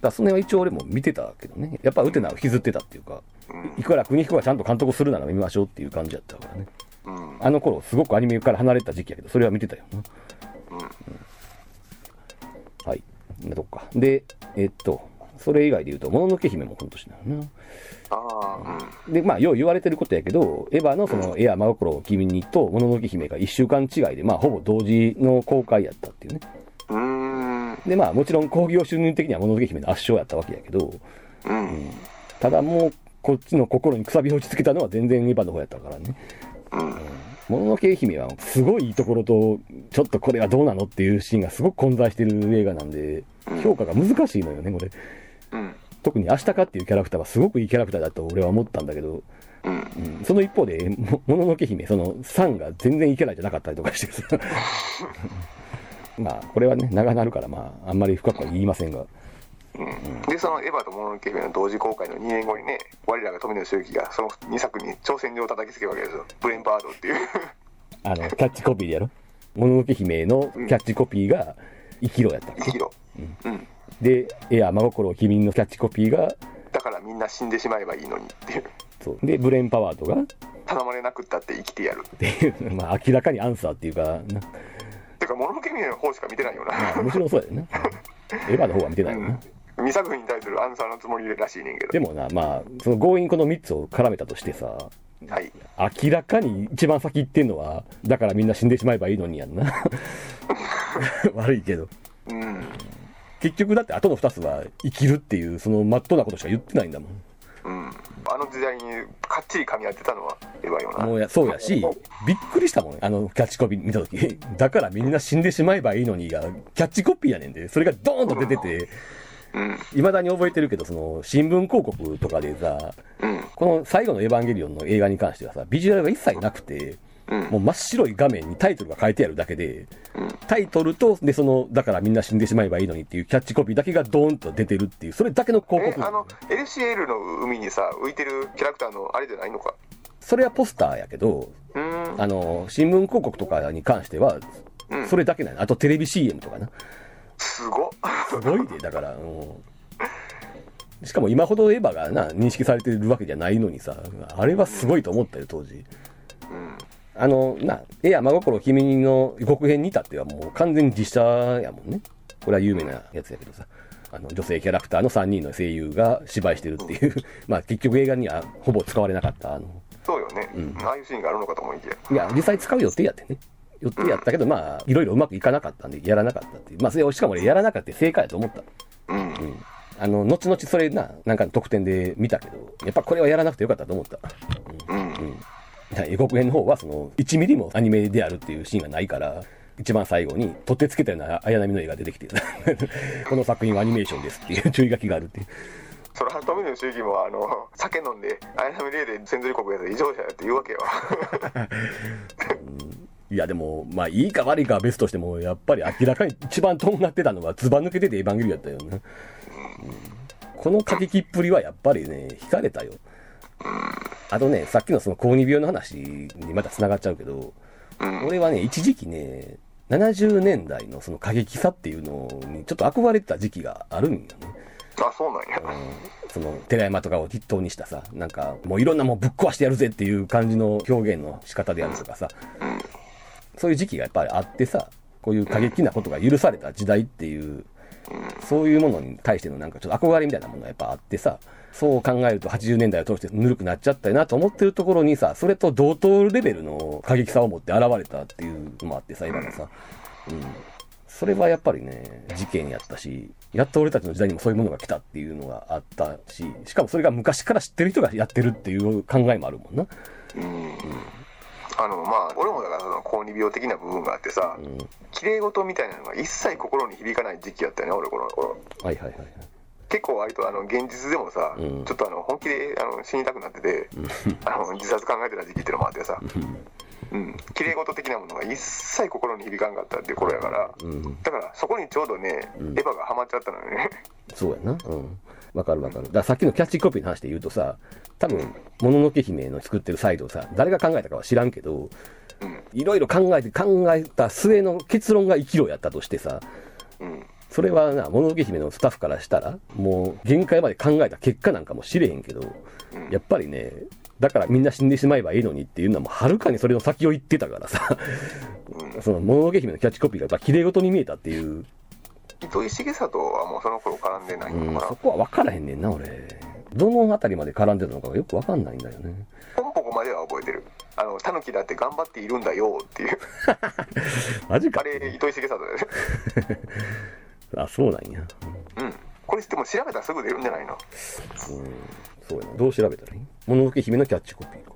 らその辺は一応俺も見てたけどね。やっぱウテナを引きずってたっていうか、うんいくら国彦がちゃんと監督するなら見ましょうっていう感じやったからね。うんあの頃すごくアニメから離れてた時期やけど、それは見てたよな。うんはい。こんなとこか。で、えっと、それ以外で言うと、もののけ姫もこの年なのな。ああで、まあ、よう言われてることやけど、エヴァのその、エア真心を君にと、もののけ姫が一週間違いで、まあ、ほぼ同時の公開やったっていうね。で、まあ、もちろん興行収入的にはもののけ姫の圧勝やったわけやけど、うん。ただもう、こっちの心にくさびを打ちつけたのは全然エヴァの方やったからね。うん。もののけ姫はすごいいいところと、ちょっとこれはどうなのっていうシーンがすごく混在してる映画なんで、評価が難しいのよね、これ。うん特に明日かっていうキャラクターはすごくいいキャラクターだと俺は思ったんだけど、うんうんその一方で、ももののけ姫、その、サンが全然いいキャラじゃなかったりとかしてさ。まあ、これはね、長なるから、まあ、あんまり深くは言いませんが。でそのエヴァともののけ姫の同時公開の2年後にね我らが富野周之がその2作に挑戦状を叩きつけるわけですよ。ブレンパードっていう。あの、キャッチコピーでやろ。もののけ姫のキャッチコピーが、生きろやった。生きろうんで、エア真心を君のキャッチコピーが、だからみんな死んでしまえばいいのにっていうそう。で、ブレインパワードが、っ頼まれなくったって生きてやるていう、まあ、明らかにアンサーっていうか、なてかもののけ姫の方しか見てないよまあ、なもちろんそうだよね。エヴァの方は見てないよね。2作品に対するアンサーのつもりらしいねんけど。でもな、まあ、その強引この3つを絡めたとしてさ、はい。明らかに一番先言ってんのは、だからみんな死んでしまえばいいのにやんな。悪いけど。うん。結局だって後の2つは生きるっていう、そのまっとうなことしか言ってないんだもん。うん。あの時代にかっちり噛み合ってたのはエヴァよな。もうや、そうやし、びっくりしたもん。あの、キャッチコピー見たとき。だからみんな死んでしまえばいいのにが、キャッチコピーやねんで。それがドーンと出てて、うん。未だに覚えてるけど、その、新聞広告とかでさ、うん。この最後のエヴァンゲリオンの映画に関してはさ、ビジュアルが一切なくて、うん。もう真っ白い画面にタイトルが書いてあるだけで、うんタイトルと、で、その、だからみんな死んでしまえばいいのにっていうキャッチコピーだけがドーンと出てるっていう、それだけの広え、告。あの、LCL の海にさ、浮いてるキャラクターのあれじゃないのか？それはポスターやけど、うーん。あの、新聞広告とかに関しては、うんそれだけなの。あとテレビ CM とかな。すごっ。すごいで、だから、うん。しかも今ほどエヴァがな、認識されてるわけじゃないのにさ、あれはすごいと思ったよ、当時。うん。あの、な、絵や真心君の予告編に至ってはもう完全に実写やもんね。これは有名なやつやけどさ。あの、女性キャラクターの3人の声優が芝居してるっていう。まあ結局映画にはほぼ使われなかった。あの、そうよね。ああいうシーンがあるのかと思いきや。いや、実際使う予定やってね。予定やったけど、まあ、いろいろうまくいかなかったんで、やらなかったっていう。まあ、それを、しかも俺やらなかった正解やと思った。うん。あの、後々それな、なんかの特典で見たけど、やっぱこれはやらなくてよかったと思った。うん。予告編の方は、その、1ミリもアニメであるっていうシーンがないから、一番最後に、取ってつけたような綾波の絵が出てきて、この作品はアニメーションですっていう注意書きがあるっていう。それは富野周期もあの酒飲んで綾波レイで千鶴国やったら異常者やって言うわけよいや、でも、まあ、いいか悪いかは別としても、やっぱり明らかに一番とんがってたのは、ずば抜けててエヴァンゲリオンやったよね。うんこの過激っぷりはやっぱりね、惹かれたよ。あとね、さっきのその高二病の話にまた繋がっちゃうけど、うん俺はね、一時期ね、70年代のその過激さっていうのにちょっと憧れてた時期があるんよね。あそうなんやその、寺山とかを筆頭にしたさ、なんか、もういろんなもんぶっ壊してやるぜっていう感じの表現の仕方であるとかさ、そういう時期がやっぱりあってさ、こういう過激なことが許された時代っていう、そういうものに対してのなんかちょっと憧れみたいなものがやっぱあってさ、そう考えると80年代を通してぬるくなっちゃったよなと思ってるところにさ、それと同等レベルの過激さを持って現れたっていうのもあってさ、今がさ、うん。それはやっぱりね、事件やったし、やっと俺たちの時代にもそういうものが来たっていうのがあったし、しかもそれが昔から知ってる人がやってるっていう考えもあるもんな。うんあのまあ俺もだからその高二病的な部分があってさうん。綺麗事みたいなのが一切心に響かない時期やったよね俺この頃はいはいはいはい。結構割とあの現実でもさ、うん。ちょっとあの本気であの死にたくなってて、あの自殺考えてた時期っていうのもあってさ、うん、綺麗事的なものが一切心に響かんかったって頃やから、うん。だからそこにちょうどね、うん。エヴァがハマっちゃったのよね。そうやな。うん。わかるわかる。だからさっきのキャッチコピーの話で言うとさ、多分、もののけ姫の作ってるサイトをさ、誰が考えたかは知らんけど、うん。いろいろ考えて考えた末の結論が生きろやったとしてさ、うんそれはな、もののけ姫のスタッフからしたら、もう限界まで考えた結果なんかもしれへんけど、やっぱりね、だからみんな死んでしまえばいいのにっていうのはもうはるかにそれの先を言ってたからさ、そのもののけ姫のキャッチコピーがやっぱ綺麗事に見えたっていう、糸井重里はもうその頃絡んでないうん、のかな、そこは分からへんねんな、俺。どのあたりまで絡んでたのかがよく分かんないんだよね。ポンポコまでは覚えてる。あのタヌキだって頑張っているんだよっていう。マジか。あ。れ糸井重里だよね あ、そうなんや。うんこれでも調べたらすぐ出るんじゃないの？うん、そうやな。どう調べたらいい？もののけ姫のキャッチコピーか。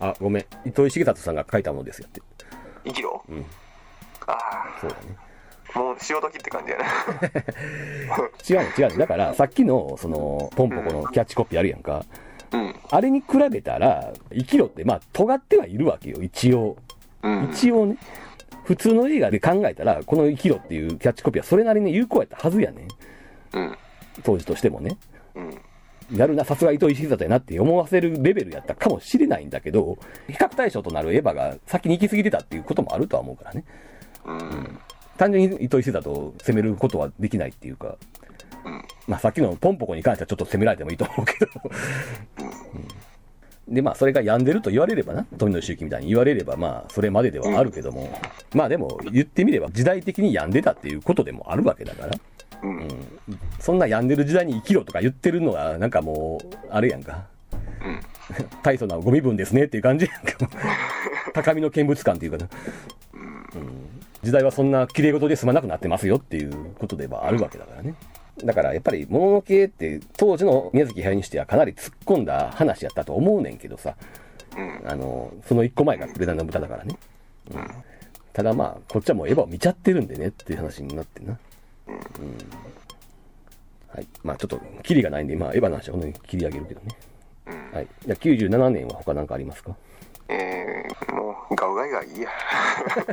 うん。あ、ごめん。糸井重里さんが書いたものですよって。生きろ、んあそうだね。あもう潮時って感じやな 違うの違うのだから、さっきの、その、ポンポコのキャッチコピーあるやんか。うんあれに比べたら、生きろって、まあ、尖ってはいるわけよ、一応。うん一応ね。普通の映画で考えたら、この生きろっていうキャッチコピーはそれなりに有効やったはずやね。うん。当時としてもね。うん。やるな、さすが伊藤石里やなって思わせるレベルやったかもしれないんだけど、比較対象となるエヴァが先に行き過ぎてたっていうこともあるとは思うからね。うん。単純に伊藤石里を責めることはできないっていうか、まあさっきのポンポコに関してはちょっと責められてもいいと思うけど、うんで、まあ、それが病んでると言われればな、富野周期みたいに言われれば、まあ、それまでではあるけども、まあでも、言ってみれば、時代的に病んでたっていうことでもあるわけだから、うん。そんな病んでる時代に生きろとか言ってるのは、なんかもう、あれやんか。うん。大層なゴミ分ですねっていう感じやんか。高みの見物感っていうかな。うん時代はそんな綺麗事で済まなくなってますよっていうことではあるわけだからね。だからやっぱり物の系って当時の宮崎駿にしてはかなり突っ込んだ話やったと思うねんけどさ。うん。あの、その一個前がベランダの豚だからね。うんただまあ、こっちはもうエヴァを見ちゃってるんでねっていう話になってな。うんはい。まあちょっと、キリがないんで、まあエヴァの話は本当に切り上げるけどね。はい。じゃあ97年は他なんかありますか？えー、もう、ガウガイがいいや。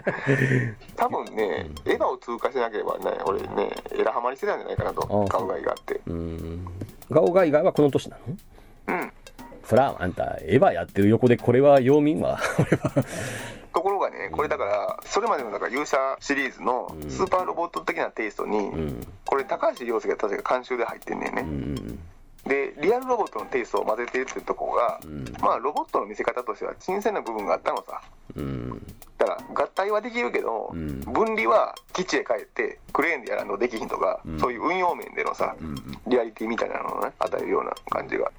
多分ね、エヴァを通過しなければね、俺ね、エラハマりしてたんじゃないかなとあ、ガウガイがあって。うーん。ガオガイガーはこの年なの？うん。そら、あんた、エヴァやってる横でこれは陽民は。ところがね、これだから、それまでのだから勇者シリーズのスーパーロボット的なテイストに、うん。これ高橋洋介が確か監修で入ってんねんね。うん。で、リアルロボットのテイストを混ぜてるってとこが、ん。まあロボットの見せ方としては新鮮な部分があったのさ。うん。だから合体はできるけど、うん。分離は基地へ帰ってクレーンでやらんとできひんとか、ん。そういう運用面でのさ、ん。リアリティみたいなのをね与えるような感じが、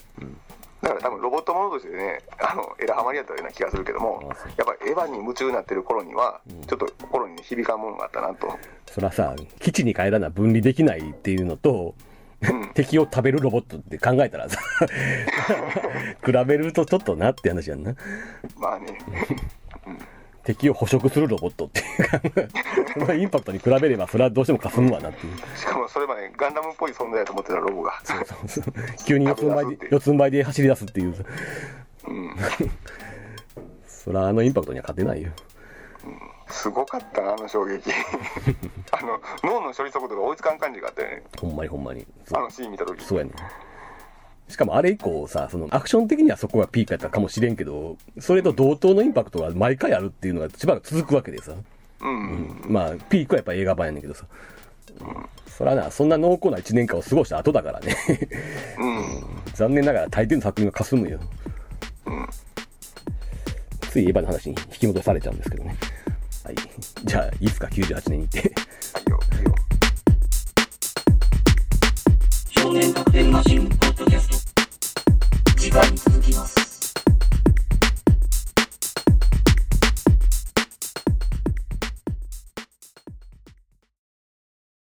だから多分ロボットものとしてねあのエラハマりやったような気がするけどもやっぱりエヴァに夢中になってる頃には、ちょっと心に、ね、響かんものがあったなと。そらさ、基地に帰らな分離できないっていうのと、うん 敵を食べるロボットって考えたらさ、比べるとちょっとなって話やんな。まあね敵を捕食するロボットっていうか、そのインパクトに比べれば、それはどうしても霞むわなっていう。しかもそれまでガンダムっぽい存在だと思ってたロボが急に四つん這いで、四つん這いで走り出すっていう。うんそら、あのインパクトには勝てないよ。すごかったなあの衝撃 あの脳の処理速度が追いつかん感じがあったよねほんまにほんまに。そあうのシーン見た時そうやね。しかもあれ以降さ、そのアクション的にはそこがピークやったかもしれんけど、それと同等のインパクトが毎回あるっていうのがしばらく続くわけでさ。うん、まあ、ピークはやっぱ映画版やねんけどさ。そらな、そんな濃厚な1年間を過ごした後だからね。うん残念ながら大抵の作品が霞むよ。ついエヴァの話に引き戻されちゃうんですけどね。い。じゃあ、いつか98年に行って。少年特典マシンポッドキャスト。次回に続きます。